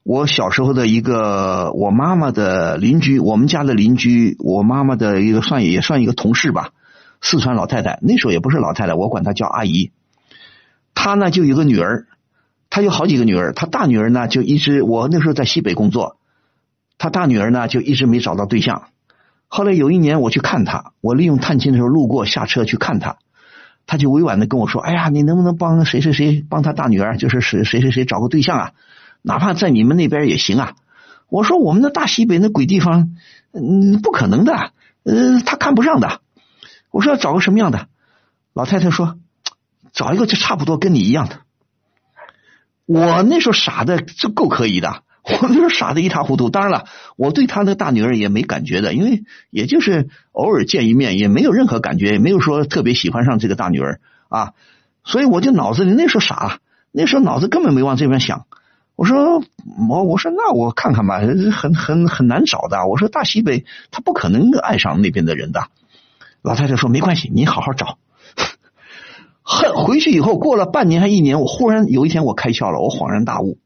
我小时候的一个我妈妈的邻居，我们家的邻居，我妈妈的一个算也算一个同事吧，四川老太太，那时候也不是老太太，我管她叫阿姨。她呢就有个女儿，她有好几个女儿，她大女儿呢就一直我那时候在西北工作，她大女儿呢就一直没找到对象。后来有一年我去看她，我利用探亲的时候路过，下车去看她，她就委婉的跟我说：“哎呀，你能不能帮谁谁谁帮她大女儿，就是谁谁谁谁找个对象啊？哪怕在你们那边也行啊。”我说：“我们的大西北那鬼地方，嗯，不可能的，呃，他看不上的。”我说：“要找个什么样的？”老太太说：“找一个就差不多跟你一样的。”我那时候傻的，就够可以的。我那时候傻的一塌糊涂。当然了，我对他那大女儿也没感觉的，因为也就是偶尔见一面，也没有任何感觉，也没有说特别喜欢上这个大女儿啊。所以我就脑子里那时候傻，那时候脑子根本没往这边想。我说我我说那我看看吧，很很很难找的。我说大西北他不可能爱上那边的人的。老太太说没关系，你好好找。恨回去以后过了半年还一年，我忽然有一天我开窍了，我恍然大悟。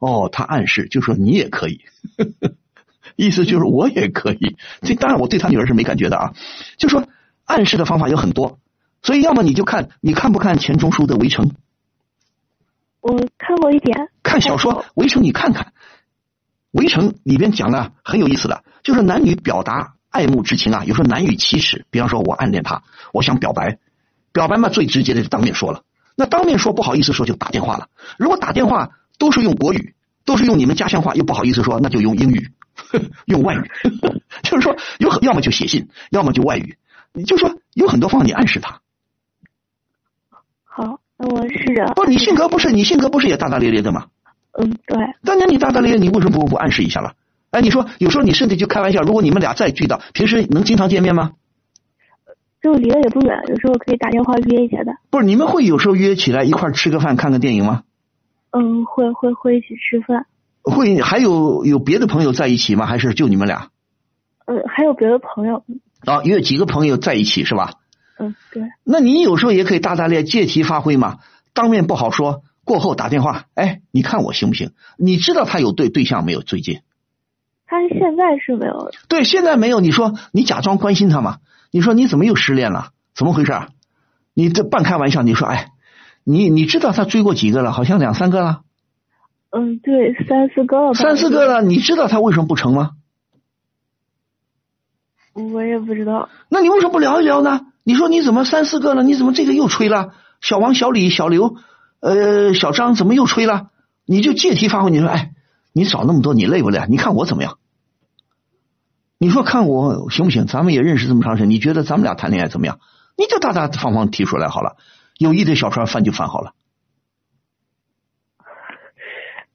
哦，他暗示就说你也可以，[laughs] 意思就是我也可以。这当然我对他女儿是没感觉的啊。就说暗示的方法有很多，所以要么你就看你看不看钱钟书的《围城》？我看过一点。看小说《围城》，你看看《围城》里边讲的很有意思的，就是男女表达爱慕之情啊，有时候难以启齿。比方说我暗恋他，我想表白，表白嘛最直接的就当面说了。那当面说不好意思说就打电话了。如果打电话都是用国语。都是用你们家乡话，又不好意思说，那就用英语，[laughs] 用外语，[laughs] 就是说有很要么就写信，要么就外语。你就说有很多方法，你暗示他。好，那我是啊。不，你性格不是你性格不是也大大咧咧的吗？嗯，对。当年你大大咧咧，你为什么不不暗示一下了？哎，你说有时候你甚至就开玩笑，如果你们俩再聚到，平时能经常见面吗？就离得也不远，有时候可以打电话约一下的。不是，你们会有时候约起来一块吃个饭，看个电影吗？嗯，会会会一起吃饭。会还有有别的朋友在一起吗？还是就你们俩？嗯，还有别的朋友。啊，约几个朋友在一起是吧？嗯，对。那你有时候也可以大大咧借题发挥嘛，当面不好说，过后打电话，哎，你看我行不行？你知道他有对对象没有？最近？他现在是没有。对，现在没有。你说你假装关心他嘛？你说你怎么又失恋了？怎么回事？你这半开玩笑，你说哎。你你知道他追过几个了？好像两三个了。嗯，对，三四个了。三四个了，你知道他为什么不成吗？我也不知道。那你为什么不聊一聊呢？你说你怎么三四个了？你怎么这个又吹了？小王、小李、小刘，呃，小张怎么又吹了？你就借题发挥，你说，哎，你找那么多，你累不累？你看我怎么样？你说看我行不行？咱们也认识这么长时间，你觉得咱们俩谈恋爱怎么样？你就大大方方提出来好了。有意的小船翻就翻好了，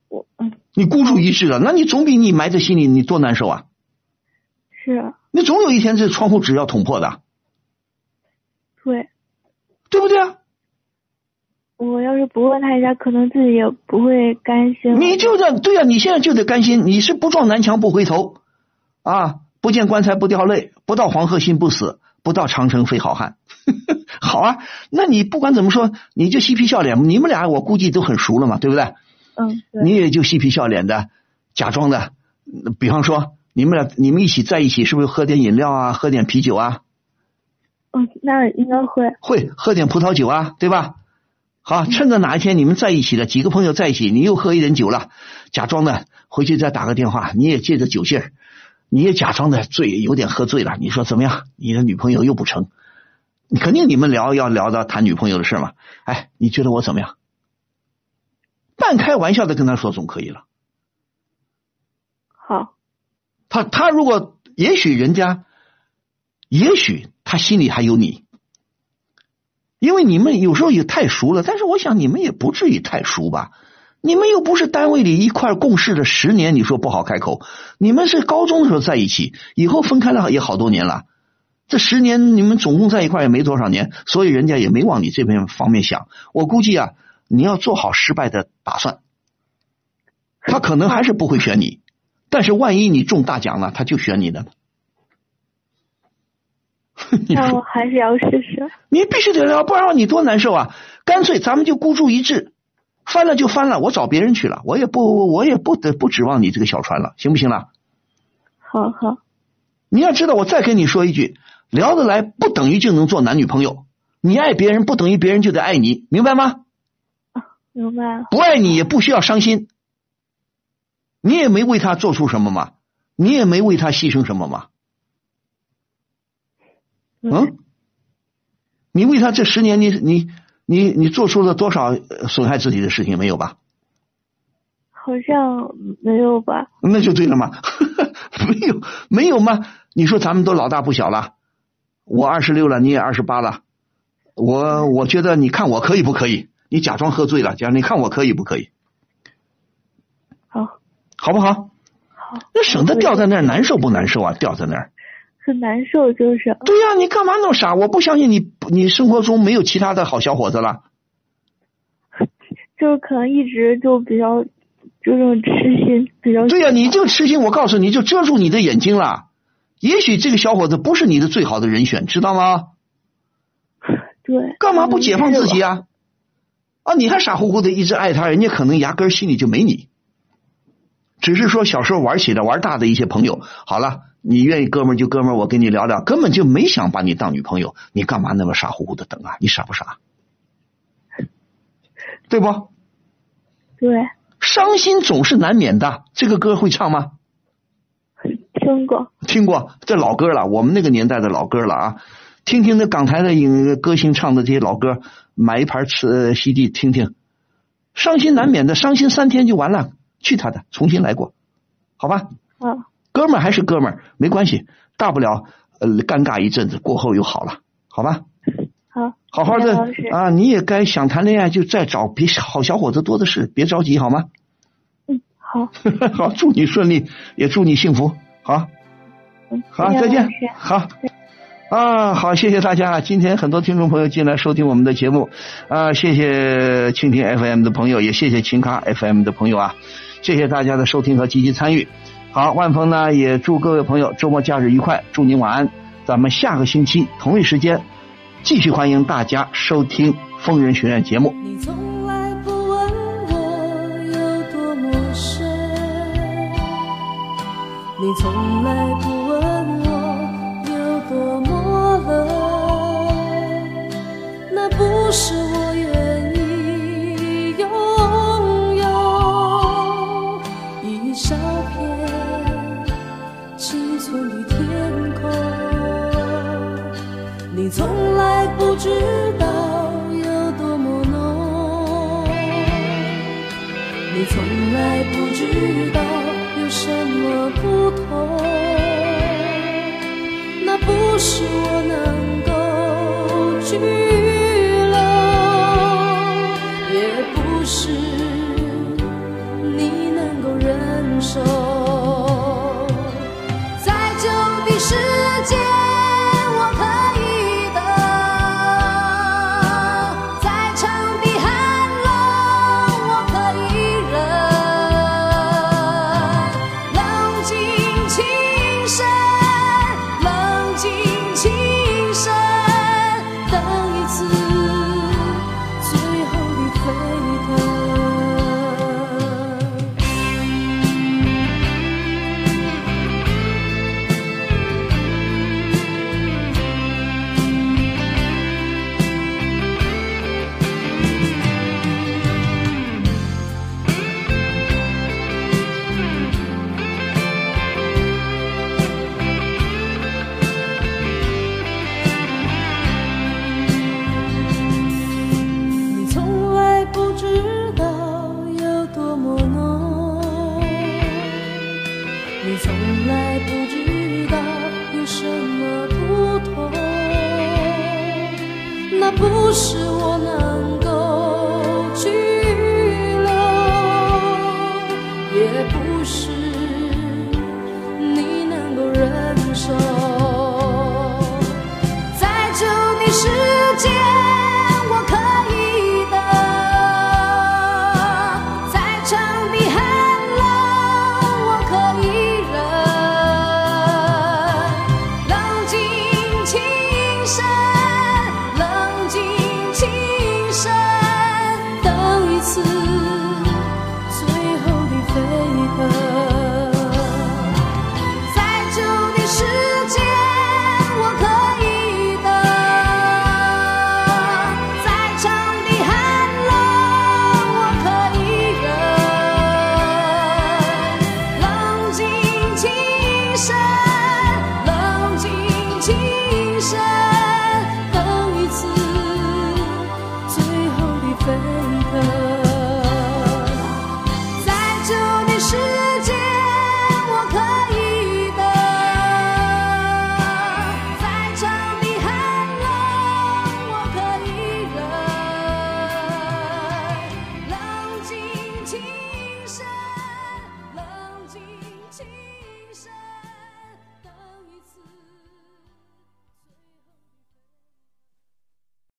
我你孤注一掷了，那你总比你埋在心里你多难受啊！是啊，你总有一天这窗户纸要捅破的，对，对不对啊？我要是不问他一下，可能自己也不会甘心。你就这对啊，你现在就得甘心，你是不撞南墙不回头啊，不见棺材不掉泪，不到黄河心不死，不到长城非好汉。[laughs] 好啊，那你不管怎么说，你就嬉皮笑脸。你们俩我估计都很熟了嘛，对不对？嗯。你也就嬉皮笑脸的，假装的。比方说，你们俩你们一起在一起，是不是喝点饮料啊，喝点啤酒啊？嗯，那应该会。会喝点葡萄酒啊，对吧？好，趁着哪一天你们在一起了，几个朋友在一起，你又喝一点酒了，假装的回去再打个电话，你也借着酒劲儿，你也假装的醉，有点喝醉了。你说怎么样？你的女朋友又不成？肯定你们聊要聊到谈女朋友的事嘛？哎，你觉得我怎么样？半开玩笑的跟他说总可以了。好。他他如果也许人家，也许他心里还有你，因为你们有时候也太熟了。但是我想你们也不至于太熟吧？你们又不是单位里一块共事了十年，你说不好开口。你们是高中的时候在一起，以后分开了也好多年了。这十年你们总共在一块也没多少年，所以人家也没往你这边方面想。我估计啊，你要做好失败的打算。他可能还是不会选你，但是万一你中大奖了，他就选你的。[laughs] 那我还是要试试。你必须得聊，不然你多难受啊！干脆咱们就孤注一掷，翻了就翻了，我找别人去了，我也不，我也不得不指望你这个小船了，行不行了？好好。你要知道，我再跟你说一句。聊得来不等于就能做男女朋友，你爱别人不等于别人就得爱你，明白吗？明白。不爱你也不需要伤心，你也没为他做出什么嘛，你也没为他牺牲什么嘛。嗯？你为他这十年，你你你你做出了多少损害自己的事情没有吧？好像没有吧？那就对了嘛，[laughs] 没有没有吗？你说咱们都老大不小了。我二十六了，你也二十八了，我我觉得你看我可以不可以？你假装喝醉了，假你看我可以不可以？好，好不好？好。那省得吊在那儿难受不难受啊？吊在那儿。很难受，就是。对呀，你干嘛那么傻？我不相信你，你生活中没有其他的好小伙子了。就是可能一直就比较，就这种痴心比较。对呀，你这个痴心，我告诉你就遮住你的眼睛了。也许这个小伙子不是你的最好的人选，知道吗？对。干嘛不解放自己啊？啊，你还傻乎乎的一直爱他，人家可能压根心里就没你。只是说小时候玩起的玩大的一些朋友，好了，你愿意哥们儿就哥们儿，我跟你聊聊，根本就没想把你当女朋友，你干嘛那么傻乎乎的等啊？你傻不傻？对不？对。伤心总是难免的，这个歌会唱吗？听过。听过，这老歌了，我们那个年代的老歌了啊！听听那港台的影歌星唱的这些老歌，买一盘磁 CD 听听，伤心难免的，伤心三天就完了。去他的，重新来过，好吧？嗯，哥们儿还是哥们儿，没关系，大不了呃尴尬一阵子，过后又好了，好吧？好，好好的啊，你也该想谈恋爱就再找，别好小伙子多的是，别着急，好吗？嗯，好，[laughs] 好，祝你顺利，也祝你幸福，好，嗯，好，再见，好。啊，好，谢谢大家！今天很多听众朋友进来收听我们的节目，啊，谢谢蜻蜓 FM 的朋友，也谢谢秦咖 FM 的朋友啊，谢谢大家的收听和积极参与。好，万峰呢也祝各位朋友周末假日愉快，祝您晚安。咱们下个星期同一时间继续欢迎大家收听疯人学院节目。你从来不问我有多么深，你从来不问我有多么。那不是我知道有多么浓，你从来不知道有什么不同。那不是我能够去留，也不是你能够忍受。再久的时